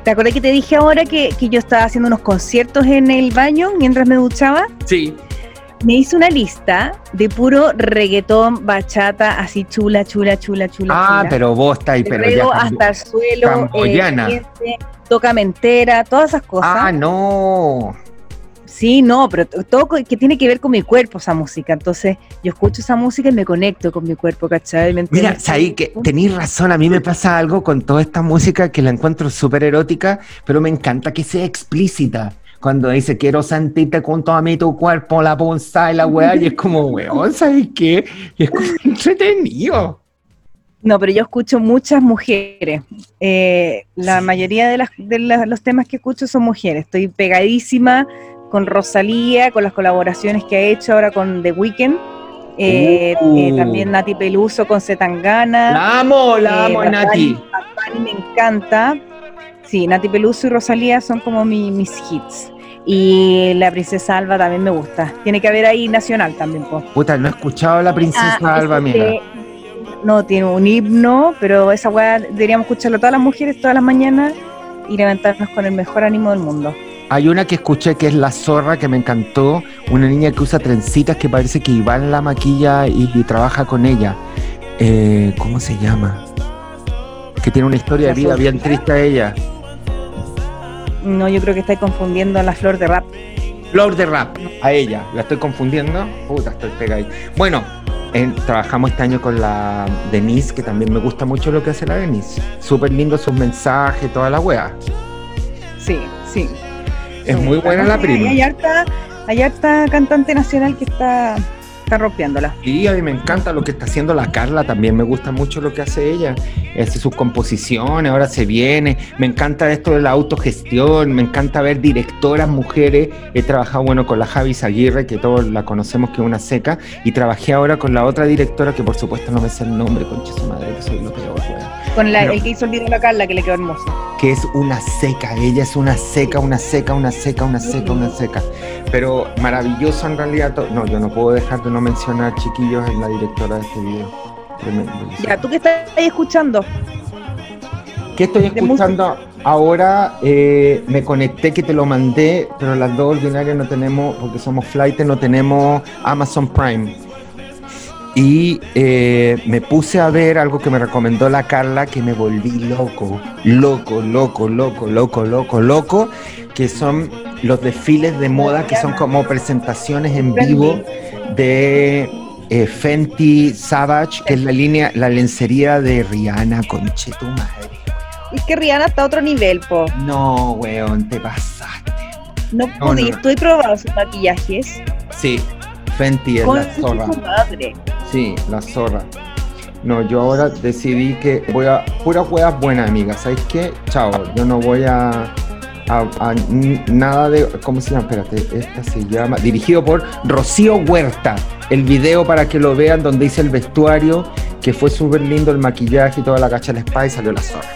¿Te acuerdas que te dije ahora que, que yo estaba haciendo unos conciertos en el baño mientras me duchaba?
Sí
me hice una lista de puro reggaetón, bachata, así chula, chula, chula, chula.
Ah, pero vos estáis, pero
ya. hasta el suelo, eh, toca mentera, todas esas cosas.
Ah, no.
Sí, no, pero todo que tiene que ver con mi cuerpo esa música. Entonces, yo escucho esa música y me conecto con mi cuerpo, ¿cachai?
Mira, ahí que tenéis razón, a mí me pasa algo con toda esta música que la encuentro súper erótica, pero me encanta que sea explícita cuando dice quiero sentirte con todo mí tu cuerpo, la punza y la weá, y es como, weón, ¿sabes qué? Y es como entretenido.
No, pero yo escucho muchas mujeres. Eh, la mayoría de, las, de los temas que escucho son mujeres. Estoy pegadísima con Rosalía, con las colaboraciones que ha hecho ahora con The Weeknd. Eh, uh. eh, también Nati Peluso con Zetangana.
La amo, la amo, Nati.
me encanta. Sí, Nati Peluso y Rosalía son como mis hits. Y la princesa Alba también me gusta. Tiene que haber ahí nacional también, pues.
Puta, no he escuchado la princesa ah, Alba, mira.
No, tiene un himno, pero esa weá deberíamos escucharlo todas las mujeres, todas las mañanas y levantarnos con el mejor ánimo del mundo.
Hay una que escuché que es La Zorra, que me encantó. Una niña que usa trencitas que parece que Iván la maquilla y, trabaja con ella. Eh, ¿Cómo se llama? Que tiene una historia de vida bien triste ella.
No, yo creo que estáis confundiendo a la flor de rap.
Flor de rap, a ella, la estoy confundiendo. Puta, estoy pegada Bueno, trabajamos este año con la Denise, que también me gusta mucho lo que hace la Denise. Súper lindo sus mensajes, toda la wea.
Sí, sí.
Es muy buena la prima.
Hay harta, hay harta cantante nacional que está rompiéndola.
Y a mí me encanta lo que está haciendo la Carla, también me gusta mucho lo que hace ella, hace sus composiciones, ahora se viene, me encanta esto de la autogestión, me encanta ver directoras mujeres, he trabajado bueno con la Javi Aguirre, que todos la conocemos que es una seca, y trabajé ahora con la otra directora, que por supuesto no me sé el nombre, concha su madre, que soy lo peor,
Con la, el que hizo el video de la Carla, que le quedó hermoso.
Que es una seca, ella es una seca, una seca, una seca, una seca, una seca. Pero maravilloso en realidad. No, yo no puedo dejar de no mencionar, chiquillos, en la directora de este video.
Ya, ¿tú qué estás ahí escuchando?
¿Qué estoy escuchando? Ahora eh, me conecté que te lo mandé, pero las dos ordinarias no tenemos, porque somos flight, no tenemos Amazon Prime. Y eh, me puse a ver algo que me recomendó la Carla, que me volví loco, loco, loco, loco, loco, loco, loco, que son los desfiles de moda, que son como presentaciones en vivo de eh, Fenty Savage, que es la línea, la lencería de Rihanna, conche tu madre.
Es que Rihanna está a otro nivel, po.
No, weón, te pasaste.
No, pude, estoy probando sus maquillajes.
Sí, Fenty es la zorra. Madre. Sí, la zorra. No, yo ahora decidí que voy a. Pura huevas buenas, amiga. ¿Sabes qué? Chao, yo no voy a nada de. ¿Cómo se llama? Espérate, esta se llama. Dirigido por Rocío Huerta. El video para que lo vean, donde dice el vestuario, que fue súper lindo el maquillaje y toda la cacha del spa y salió la zorra.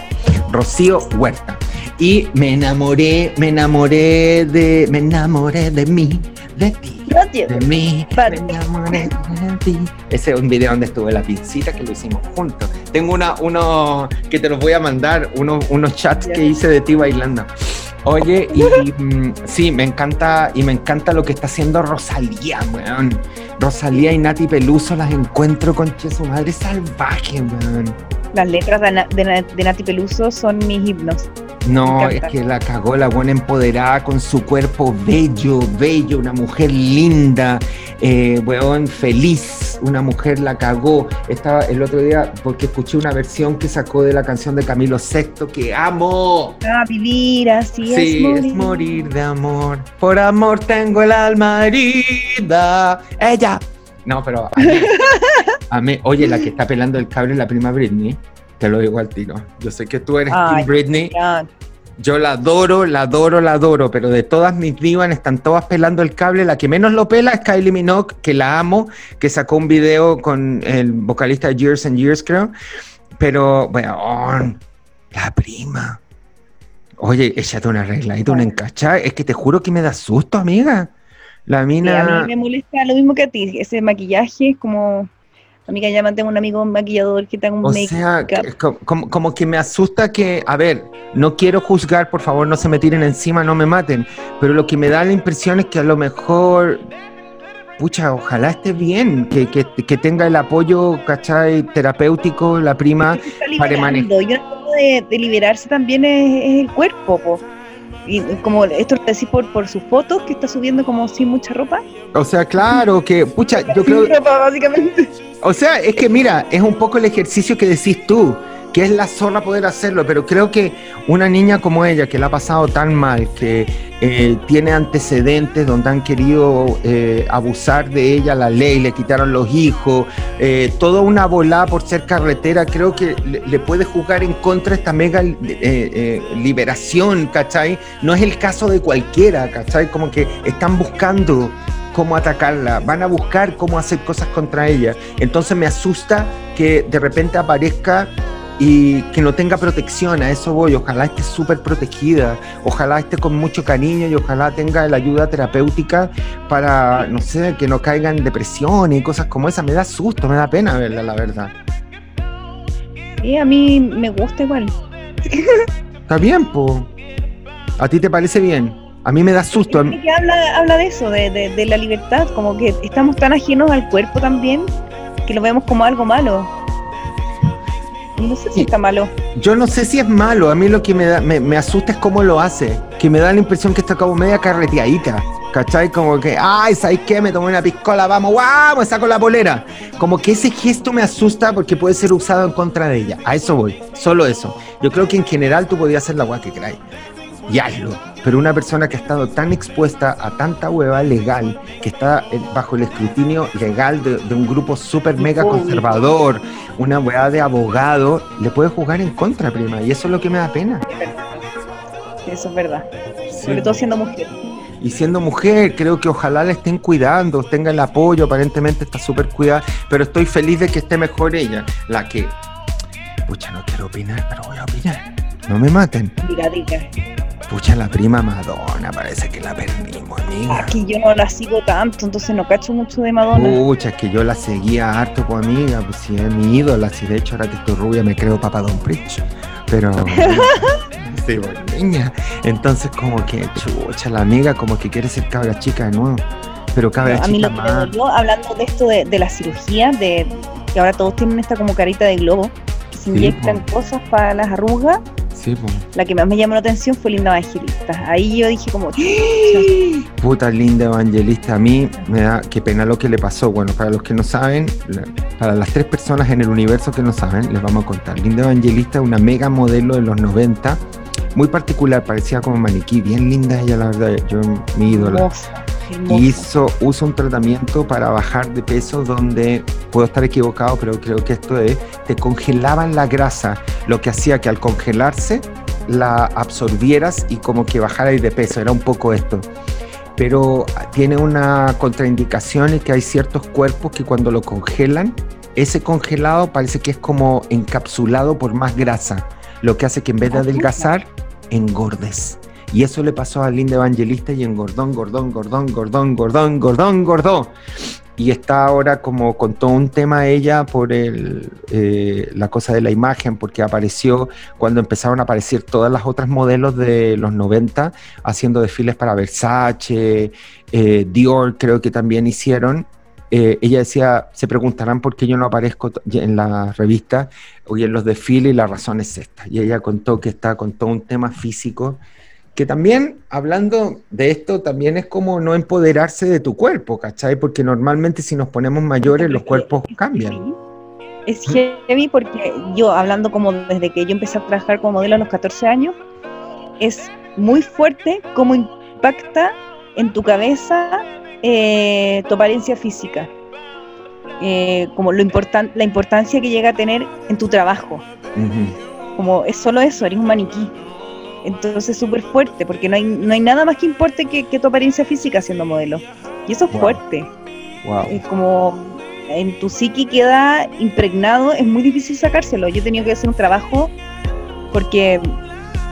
Rocío Huerta. Y me enamoré, me enamoré de. Me enamoré de mí, de ti. De mí, me enamoré de ti. Ese es un video donde estuve la pincita que lo hicimos juntos. Tengo una, uno que te los voy a mandar, unos, unos chats que hice de ti bailando. Oye, y mm, sí, me encanta, y me encanta lo que está haciendo Rosalía, weón. Rosalía y Nati Peluso las encuentro con su madre salvaje, weón.
Las letras de, Nati Peluso son mis himnos.
No, es que la cagó la buena empoderada con su cuerpo bello, bello, una mujer linda, eh, weón, feliz, una mujer la cagó. Estaba el otro día porque escuché una versión que sacó de la canción de Camilo VI que amo.
Ah, vivir así
es morir. es morir de amor. Por amor tengo el alma herida. Ella. No, pero oye, la que está pelando el cable es la prima Britney. Te lo digo al tiro. Yo sé que tú eres Team Britney. Yo la adoro, la adoro, la adoro, pero de todas mis divas están todas pelando el cable. La que menos lo pela es Kylie Minogue, que la amo, que sacó un video con el vocalista de Years and Years, creo. Pero, bueno, la prima. Oye, échate una regla y tú una encacha. Es que te juro que me da susto, amiga. La mina.
a mí me molesta lo mismo que a ti. Ese maquillaje es como Amiga, ya tengo un amigo maquillador que tenga un
o sea, como, como, que me asusta que, a ver, no quiero juzgar, por favor, no se me tiren encima, no me maten, pero lo que me da la impresión es que a lo mejor, pucha, ojalá esté bien, que, que, que tenga el apoyo, ¿cachai? Terapéutico, la prima,
para manejar. Yo de, de liberarse también es, el cuerpo, po. Y como esto lo decís por, por sus fotos que está subiendo como sin mucha ropa.
O sea, claro que, pucha, yo creo. ropa, básicamente. O sea, es que mira, es un poco el ejercicio que decís tú que es la zorra poder hacerlo, pero creo que una niña como ella, que la ha pasado tan mal, que eh, tiene antecedentes donde han querido eh, abusar de ella la ley, le quitaron los hijos, eh, toda una volada por ser carretera, creo que le, puede jugar en contra esta mega liberación, ¿cachai? No es el caso de cualquiera, ¿cachai? Como que están buscando cómo atacarla, van a buscar cómo hacer cosas contra ella. Entonces me asusta que de repente aparezca y que no tenga protección, a eso voy, ojalá esté súper protegida, ojalá esté con mucho cariño y ojalá tenga la ayuda terapéutica para, no sé, que no caiga en depresión y cosas como esa, me da susto, me da pena verla, la verdad.
Sí, a mí me gusta igual.
Está bien, po. ¿A ti te parece bien? A mí me da susto.
Que habla, habla de eso, de, de la libertad, como que estamos tan ajenos al cuerpo también que lo vemos como algo malo. No sé si está malo.
Yo no sé si es malo. A mí lo que me, da, me, asusta es cómo lo hace. Que me da la impresión que está como media carreteadita. ¿Cachai? Como que, ay, ¿sabes qué? Me tomé una piscola, vamos, ¡guau! Me saco la polera. Como que ese gesto me asusta porque puede ser usado en contra de ella. A eso voy. Solo eso. Yo creo que en general tú podías hacer la guay que queráis y hazlo. Pero una persona que ha estado tan expuesta a tanta hueva legal, que está bajo el escrutinio legal de, un grupo súper mega conservador, una hueá de abogado, le puede jugar en contra, prima. Y eso es lo que me da pena.
Eso es verdad. Sobre todo siendo mujer.
Y siendo mujer, creo que ojalá la estén cuidando, tenga el apoyo, aparentemente está súper cuidada, pero estoy feliz de que esté mejor ella. La que, pucha, no quiero opinar, pero voy a opinar. No me maten.
Diga, diga.
Pucha, la prima Madonna, parece que la perdimos, amiga.
Aquí yo no la sigo tanto, entonces no cacho mucho de Madonna.
Pucha, es que yo la seguía harto, pues, amiga, pues si es mi ídola, si de hecho ahora que estoy rubia me creo Papa Don Preach. Pero. sí, bueno, niña. Entonces, como que, chucha, la amiga como que quiere ser cabra chica de nuevo. Pero cabra chica a mí lo más.
Que hablando de esto de, la cirugía, de que ahora todos tienen esta como carita de globo, se inyectan cosas para las arrugas La que más me llamó la atención fue Linda Evangelista. Ahí yo dije como...
Puta Linda Evangelista, a mí me da... Qué pena lo que le pasó. Bueno, para los que no saben, para las tres personas en el universo que no saben, les vamos a contar. Linda Evangelista una mega modelo de los 90, muy particular, parecía como maniquí, bien linda ella, la verdad, yo mi ídola. Hizo, usa un tratamiento para bajar de peso donde, puedo estar equivocado, pero creo que esto es, te congelaban la grasa, lo que hacía que al congelarse la absorbieras y como que bajarais de peso, era un poco esto. Pero tiene una contraindicación y que hay ciertos cuerpos que cuando lo congelan, ese congelado parece que es como encapsulado por más grasa, lo que hace que en vez de adelgazar, engordes. Y eso le pasó a Linda Evangelista y en Gordón, Gordón, Gordón, Gordón, Gordón, Gordón, Gordón. Y está ahora como con todo un tema ella por el, eh, la cosa de la imagen, porque apareció cuando empezaron a aparecer todas las otras modelos de los 90 haciendo desfiles para Versace, eh, Dior creo que también hicieron. Eh, ella decía, se preguntarán por qué yo no aparezco en la revista o en los desfiles y la razón es esta. Y ella contó que está con todo un tema físico que también, hablando de esto, también es como no empoderarse de tu cuerpo, ¿cachai? Porque normalmente si nos ponemos mayores los cuerpos cambian.
Es heavy porque yo, hablando como desde que yo empecé a trabajar como modelo a los 14 años, es muy fuerte cómo impacta en tu cabeza eh, tu apariencia física. Eh, como lo importan la importancia que llega a tener en tu trabajo. Como es solo eso, eres un maniquí. Entonces es súper fuerte, porque no hay, no hay nada más que importe que, tu apariencia física siendo modelo. Y eso es fuerte. Es como en tu psiqui queda impregnado, es muy difícil sacárselo. Yo he tenido que hacer un trabajo porque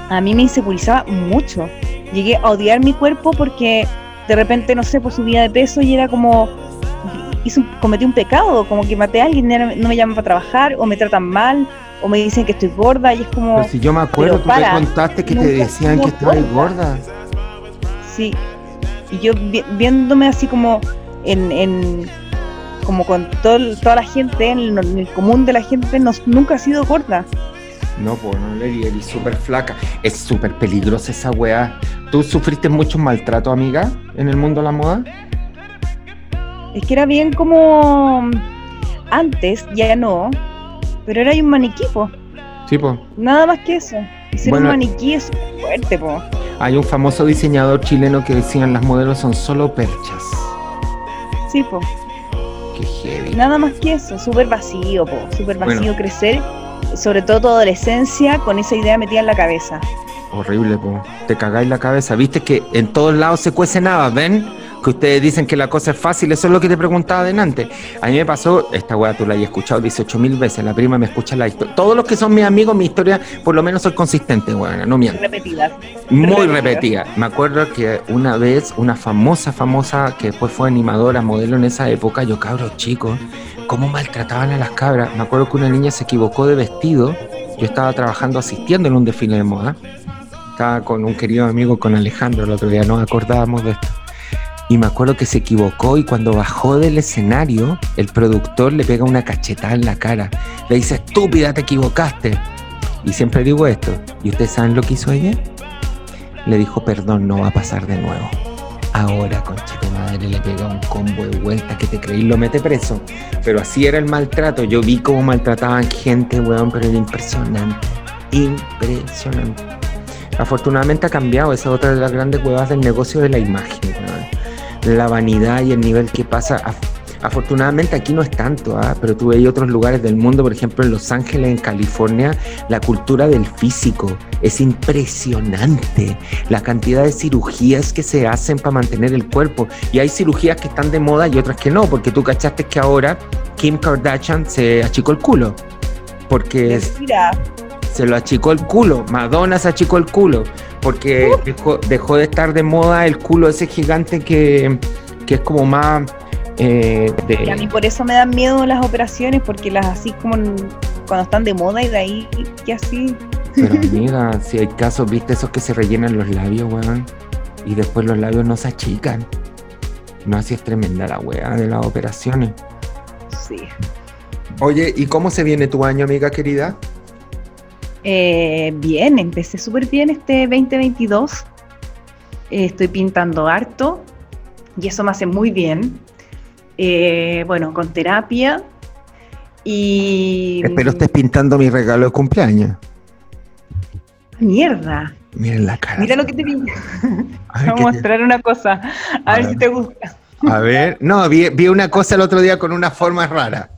a mí me insegurizaba mucho. Llegué a odiar mi cuerpo porque de repente, no sé, por subida de peso y era como, hice cometí un pecado, como que maté a alguien, no me llaman para trabajar o me tratan mal o me dicen que estoy gorda y es como...
Pero si yo me acuerdo, tú me contaste que te decían que estabas gorda.
Sí, y yo viéndome así como en, como con todo, toda la gente, en el, común de la gente, no, nunca ha sido gorda.
No, pues no, le eres súper flaca. Es súper peligrosa esa weá. ¿Tú sufriste mucho maltrato, amiga, en el mundo de la moda?
Es que era bien como antes, ya no, pero era un maniquí, po.
Sí, po.
Nada más que eso. Ser un maniquí es fuerte, po.
Hay un famoso diseñador chileno que decían las modelos son solo perchas.
Sí, po.
Qué heavy.
Nada más que eso, súper vacío, po. Súper vacío crecer, sobre todo tu adolescencia, con esa idea metida en la cabeza.
Horrible, po. Te cagáis la cabeza. Viste que en todos lados se cuece nada, ¿ven? Que ustedes dicen que la cosa es fácil, eso es lo que te preguntaba adelante. A mí me pasó, esta weá tú la has escuchado 18 mil veces, la prima me escucha la historia. Todos los que son mis amigos, mi historia, por lo menos soy consistente, weá, no miento.
Repetida.
Muy repetida. Me acuerdo que una vez, una famosa, famosa, que después fue animadora, modelo en esa época, yo cabros chicos, cómo maltrataban a las cabras. Me acuerdo que una niña se equivocó de vestido, yo estaba trabajando asistiendo en un desfile de moda. Estaba con un querido amigo, con Alejandro, el otro día nos acordábamos de esto y me acuerdo que se equivocó y cuando bajó del escenario, el productor le pega una cachetada en la cara. Le dice, estúpida, te equivocaste. Y siempre digo esto. ¿Y ustedes saben lo que hizo ella? Le dijo, perdón, no va a pasar de nuevo. Ahora, conchito madre, le pega un combo de vuelta que te creí lo mete preso. Pero así era el maltrato. Yo vi cómo maltrataban gente, weón, pero era impresionante. Impresionante. Afortunadamente ha cambiado. Esa es otra de las grandes huevas del negocio de la imagen, weón la vanidad y el nivel que pasa. Afortunadamente aquí no es tanto, ¿ah? pero tú ves otros lugares del mundo, por ejemplo en Los Ángeles, en California, la cultura del físico es impresionante. La cantidad de cirugías que se hacen para mantener el cuerpo. Y hay cirugías que están de moda y otras que no, porque tú cachaste que ahora Kim Kardashian se achicó el culo. Porque se lo achicó el culo, Madonna se achicó el culo porque dejó, de estar de moda el culo ese gigante que, es como más...
Eh, y a mí por eso me dan miedo las operaciones, porque las así como cuando están de moda y de ahí que así...
Pero amiga, si hay casos, viste esos que se rellenan los labios, weón, y después los labios no se achican. No, así es tremenda la weá de las operaciones.
Sí.
Oye, ¿y cómo se viene tu año, amiga querida?
Eh, bien, empecé súper bien este 2022. Eh, estoy pintando harto y eso me hace muy bien. Eh, bueno, con terapia y...
Espero estés pintando mi regalo de cumpleaños.
Mierda.
Miren la cara.
Mira lo que te vi. Voy a mostrar una cosa. A, ver, si te gusta.
A ver, no, vi, una cosa el otro día con una forma rara.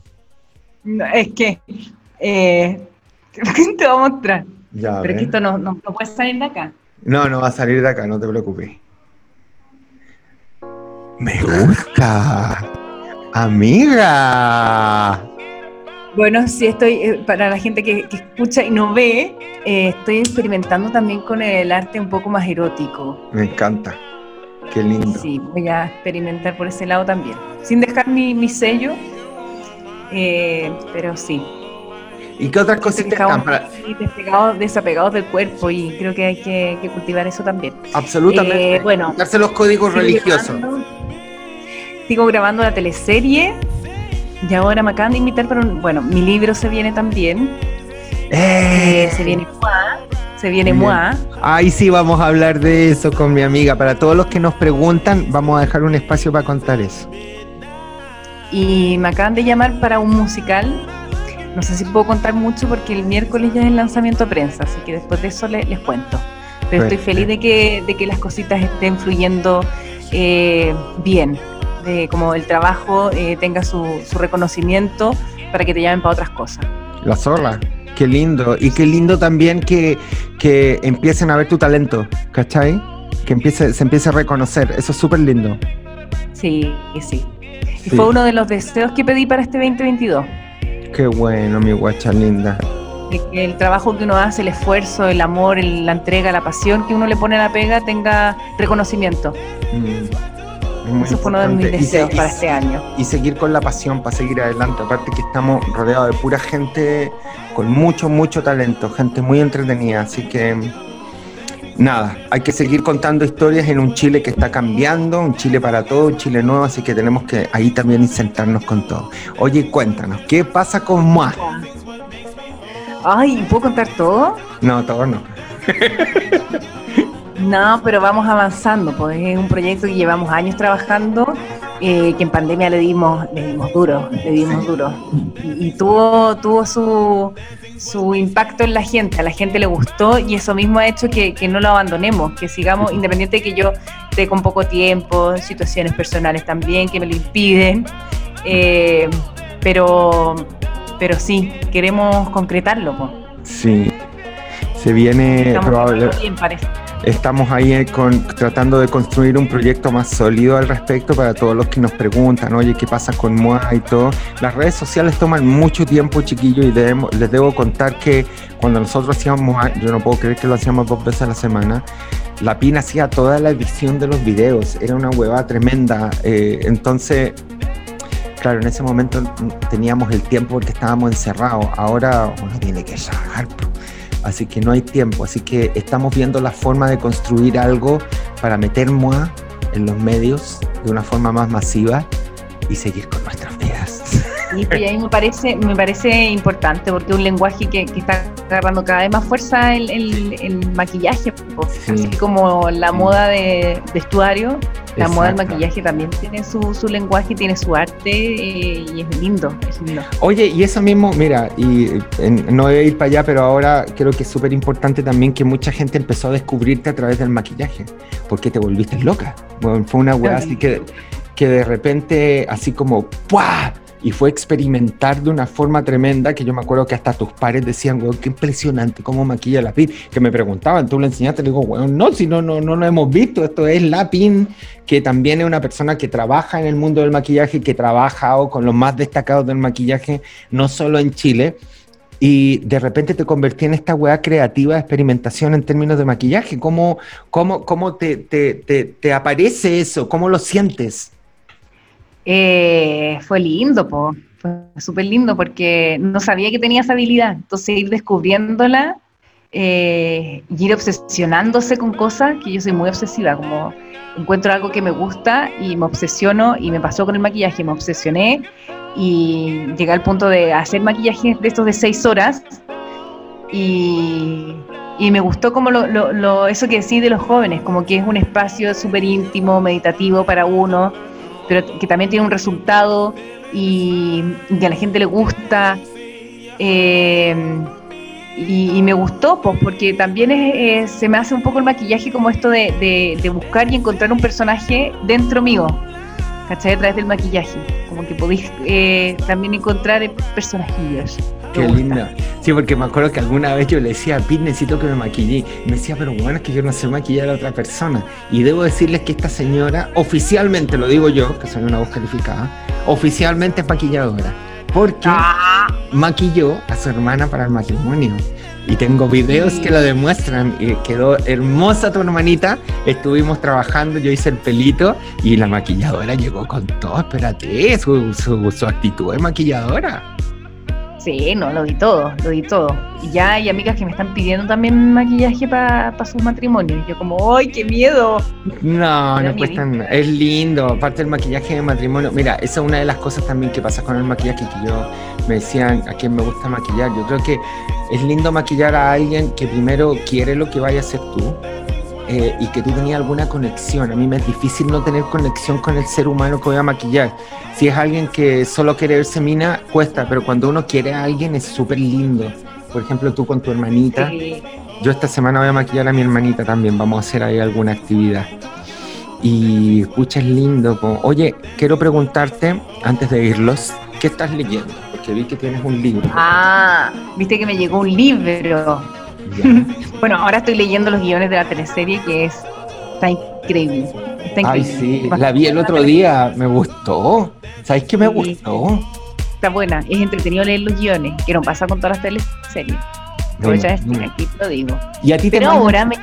es que eh, te voy a mostrar. Ya, Pero es que esto no, no, no, puede salir de acá.
No, no va a salir de acá, no te preocupes. Me gusta. Amiga.
Bueno, sí estoy, eh, para la gente que, escucha y no ve, eh, estoy experimentando también con el arte un poco más erótico.
Me encanta. Qué lindo.
Sí, voy a experimentar por ese lado también. Sin dejar mi, sello, eh, pero sí.
¿Y qué otras cosas están para...?
Despegados, desapegados del cuerpo y creo que hay que, cultivar eso también.
Absolutamente. bueno. Darse los códigos religiosos.
sigo grabando la teleserie y ahora me acaban de invitar para un. Bueno, mi libro se viene también.
¡Eh!
se viene Mua. Se viene Mua.
Ahí sí vamos a hablar de eso con mi amiga. Para todos los que nos preguntan, vamos a dejar un espacio para contar eso.
Y me acaban de llamar para un musical. No sé si puedo contar mucho porque el miércoles ya es el lanzamiento a prensa, así que después de eso les, cuento. Pero estoy feliz de que, de que las cositas estén fluyendo eh, bien como el trabajo eh, tenga su, reconocimiento para que te llamen para otras cosas.
La zorra. Qué lindo. Y qué lindo también que, que empiecen a ver tu talento, ¿cachai? Que empiece, se empiece a reconocer. Eso es súper lindo.
Sí, sí. Y fue uno de los deseos que pedí para este 2022.
Qué bueno, mi guacha linda.
que el trabajo que uno hace, el esfuerzo, el amor, la entrega, la pasión que uno le pone a la pega tenga reconocimiento. Mm. Eso fue uno de mis deseos para este año.
Y seguir con la pasión para seguir adelante. Aparte que estamos rodeados de pura gente con mucho, mucho talento, gente muy entretenida. Así que nada, hay que seguir contando historias en un Chile que está cambiando, un Chile para todo, un Chile nuevo, así que tenemos que ahí también sentarnos con todo. Oye, cuéntanos, ¿qué pasa con MOA?
Ay, ¿puedo contar todo?
No, todo no.
No, pero vamos avanzando, pues es un proyecto que llevamos años trabajando, eh, que en pandemia le dimos, le dimos duro, le dimos duro. Y, tuvo, tuvo su, su impacto en la gente, a la gente le gustó y eso mismo ha hecho que, no lo abandonemos, que sigamos, independiente de que yo esté con poco tiempo, situaciones personales también que me lo impiden, eh, pero, pero sí, queremos concretarlo.
Sí, se viene probablemente. Estamos ahí eh, con, tratando de construir un proyecto más sólido al respecto para todos los que nos preguntan, oye, ¿qué pasa con MOA y todo? Las redes sociales toman mucho tiempo, chiquillos, y les debo contar que cuando nosotros hacíamos yo no puedo creer que lo hacíamos dos veces a la semana, la PIN hacía toda la edición de los videos, era una hueva tremenda, eh, entonces claro, en ese momento teníamos el tiempo porque estábamos encerrados. Ahora uno tiene que trabajar así que no hay tiempo, así que estamos viendo la forma de construir algo para meter MOA en los medios de una forma más masiva y seguir con nuestras vidas.
Y pues, ahí me parece, me parece importante porque es un lenguaje que, está agarrando cada vez más fuerza el, el, maquillaje, así como la moda de vestuario, la moda del maquillaje también tiene su, su lenguaje, tiene su arte eh, y es lindo, es lindo.
Oye, y eso mismo, mira, y no voy a ir para allá, pero ahora creo que es súper importante también que mucha gente empezó a descubrirte a través del maquillaje, porque te volviste loca. Bueno, fue una weá así que, que de repente, así como ¡puah! Y fue experimentar de una forma tremenda que yo me acuerdo que hasta tus pares decían, weón, qué impresionante cómo maquilla la PIN, que me preguntaban, tú lo enseñaste, le digo, weón, no, si no, no, no lo hemos visto, esto es la PIN, que también es una persona que trabaja en el mundo del maquillaje, que trabaja con los más destacados del maquillaje, no solo en Chile, y de repente te convertí en esta weá creativa de experimentación en términos de maquillaje. ¿Cómo, cómo, cómo te, te, te, te aparece eso? ¿Cómo lo sientes?
Eh, fue lindo, po. fue súper lindo porque no sabía que tenía esa habilidad. Entonces ir descubriéndola eh, y ir obsesionándose con cosas, que yo soy muy obsesiva, como encuentro algo que me gusta y me obsesiono y me pasó con el maquillaje, me obsesioné y llegué al punto de hacer maquillajes de estos de seis horas Y, me gustó como lo, eso que decís de los jóvenes, como que es un espacio súper íntimo, meditativo para uno, pero que también tiene un resultado y, que a la gente le gusta. Eh, y, me gustó, pues, porque también se me hace un poco el maquillaje como esto de, buscar y encontrar un personaje dentro mío, ¿cachai? A través del maquillaje. Como que podéis eh, también encontrar personajillos.
Qué linda. Sí, porque me acuerdo que alguna vez yo le decía a Pete, necesito que me maquille. Y me decía, pero bueno, es que yo no sé maquillar a otra persona. Y debo decirles que esta señora, oficialmente lo digo yo, que soy una voz calificada, oficialmente es maquilladora porque ah. maquilló a su hermana para el matrimonio. Y tengo videos que lo demuestran. Y quedó hermosa tu hermanita. Estuvimos trabajando, yo hice el pelito y la maquilladora llegó con todo. Espérate, su, su, su actitud de maquilladora.
Sí, no, lo di todo, lo di todo. Y ya hay amigas que me están pidiendo también maquillaje para sus matrimonios. Y yo como, ¡ay, qué miedo!
No, no cuesta nada. Es lindo, aparte del maquillaje de matrimonio. Mira, esa es una de las cosas también que pasa con el maquillaje que yo me decían a quién me gusta maquillar. Yo creo que es lindo maquillar a alguien que primero quiere lo que vaya a hacer tú eh, y que tú tenías alguna conexión. A mí me es difícil no tener conexión con el ser humano que voy a maquillar. Si es alguien que solo quiere verse mina, cuesta, pero cuando uno quiere a alguien es súper lindo. Por ejemplo, tú con tu hermanita. Yo esta semana voy a maquillar a mi hermanita también. Vamos a hacer ahí alguna actividad. Y escucha, es lindo. Oye, quiero preguntarte, antes de irlos, ¿qué estás leyendo? Porque vi que tienes un libro.
Ah, viste que me llegó un libro. Bueno, ahora estoy leyendo los guiones de la teleserie que es está increíble.
Ay, sí, la vi el otro día, me gustó. ¿Sabes qué me gustó?
Está buena, es entretenido leer los guiones, que no pasa con todas las teleseries. aquí lo digo.
¿Y a ti te
Pero ahora me...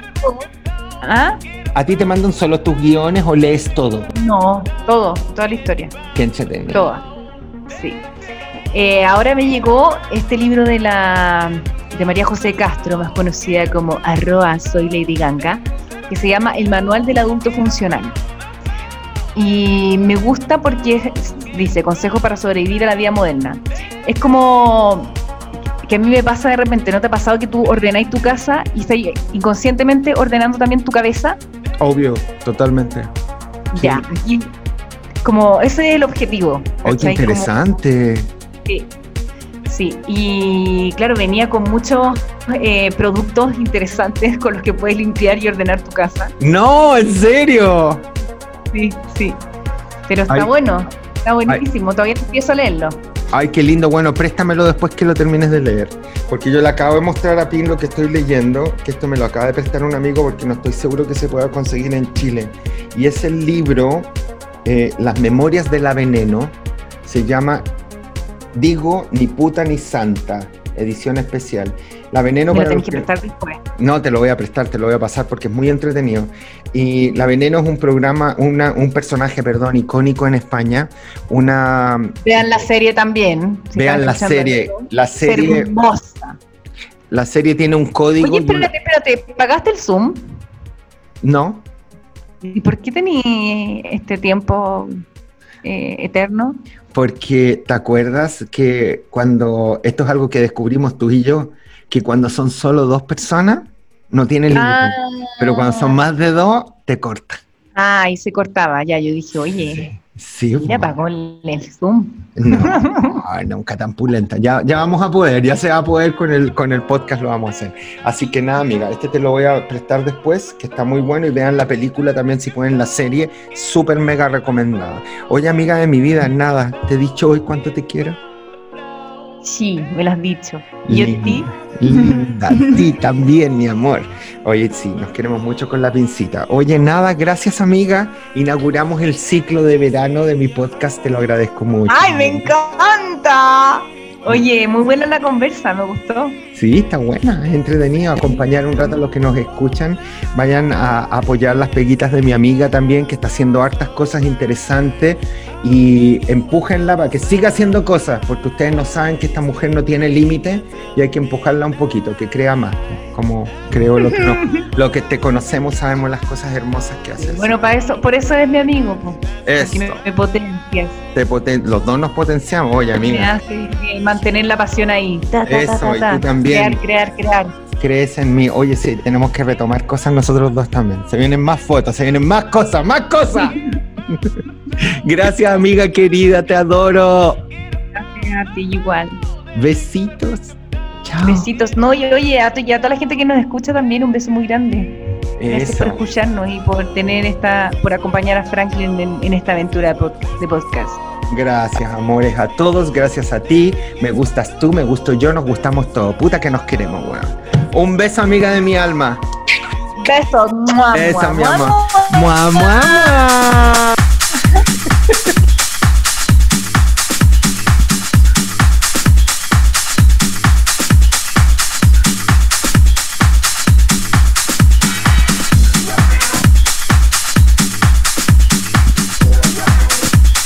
¿Ah? ¿A ti te mandan solo tus guiones o lees todo?
No, todo, toda la historia.
Qué entretenido.
Toda, sí. Eh, ahora me llegó este libro de la de María José Castro, más conocida como arroa soy Lady Ganga, que se llama El Manual del Adulto Funcional. Y me gusta porque dice, consejo para sobrevivir a la vida moderna. Es como que a mí me pasa de repente, ¿no te ha pasado que tú ordenáis tu casa y estás inconscientemente ordenando también tu cabeza?
Obvio, totalmente.
Ya, como ese es el objetivo.
¡Ay, qué interesante!
sí, Sí, y claro, venía con muchos eh, productos interesantes con los que puedes limpiar y ordenar tu casa.
No, ¿en serio?
Sí, sí. Pero está bueno, está buenísimo, todavía empiezo a leerlo.
Ay, qué lindo. Bueno, préstamelo después que lo termines de leer. Porque yo le acabo de mostrar a Pin lo que estoy leyendo, que esto me lo acaba de prestar un amigo porque no estoy seguro que se pueda conseguir en Chile. Y es el libro eh, Las Memorias de la Veneno. Se llama Digo, ni puta ni santa, edición especial. La Veneno...
Me lo que prestar después.
No, te lo voy a prestar, te lo voy a pasar porque es muy entretenido. Y La Veneno es un programa, una, un personaje, perdón, icónico en España. Una...
Vean la serie también.
vean la serie. La serie... Hermosa. La serie tiene un código...
Oye, espérate, espérate, ¿pagaste el Zoom?
No.
¿Y por qué tenías este tiempo eh, eterno?
porque te acuerdas que cuando, esto es algo que descubrimos tú y yo, que cuando son solo dos personas, no tiene límite, ah. pero cuando son más de dos, te corta.
Ah, y se cortaba, ya, yo dije, oye,
sí,
ya apagó el, Zoom.
No, nunca tan pulenta, ya, ya vamos a poder, ya se va a poder con el, con el podcast, lo vamos a hacer. Así que nada, amiga, este te lo voy a prestar después, que está muy bueno, y vean la película también si pueden la serie, súper mega recomendada. Oye, amiga de mi vida, nada, te he dicho hoy cuánto te quiero.
Sí, me lo has dicho. ¿Y a ti?
a ti también, mi amor. Oye, sí, nos queremos mucho con la pincita. Oye, nada, gracias, amiga. Inauguramos el ciclo de verano de mi podcast, te lo agradezco mucho.
¡Ay, me encanta! Oye, muy buena la conversa, me gustó.
Sí, está buena, es entretenido acompañar un rato a los que nos escuchan. Vayan a, apoyar las peguitas de mi amiga también, que está haciendo hartas cosas interesantes y empújenla para que siga haciendo cosas, porque ustedes no saben que esta mujer no tiene límite y hay que empujarla un poquito, que crea más. Como creo lo que, lo que te conocemos, sabemos las cosas hermosas que hace.
Bueno, para eso, por eso es mi amigo.
Eso.
me, me Gracias.
los dos nos potenciamos, oye, amiga.
mantener la pasión ahí.
Eso, y tú también.
Crear, crear, crear.
Crees en mí. Oye, sí, tenemos que retomar cosas nosotros dos también. Se vienen más fotos, se vienen más cosas, más cosas. Gracias, amiga querida, te adoro.
Gracias a ti igual.
Besitos.
Chao. Besitos. No, y oye, a, y a toda la gente que nos escucha también un beso muy grande. Gracias por escucharnos y por tener esta, por acompañar a Franklin en, esta aventura de podcast.
Gracias, amores, a todos, gracias a ti. Me gustas tú, me gusto yo, nos gustamos todos. Puta que nos queremos, weón. Un beso, amiga de mi alma.
Besos.
Mua, Beso, mua, mi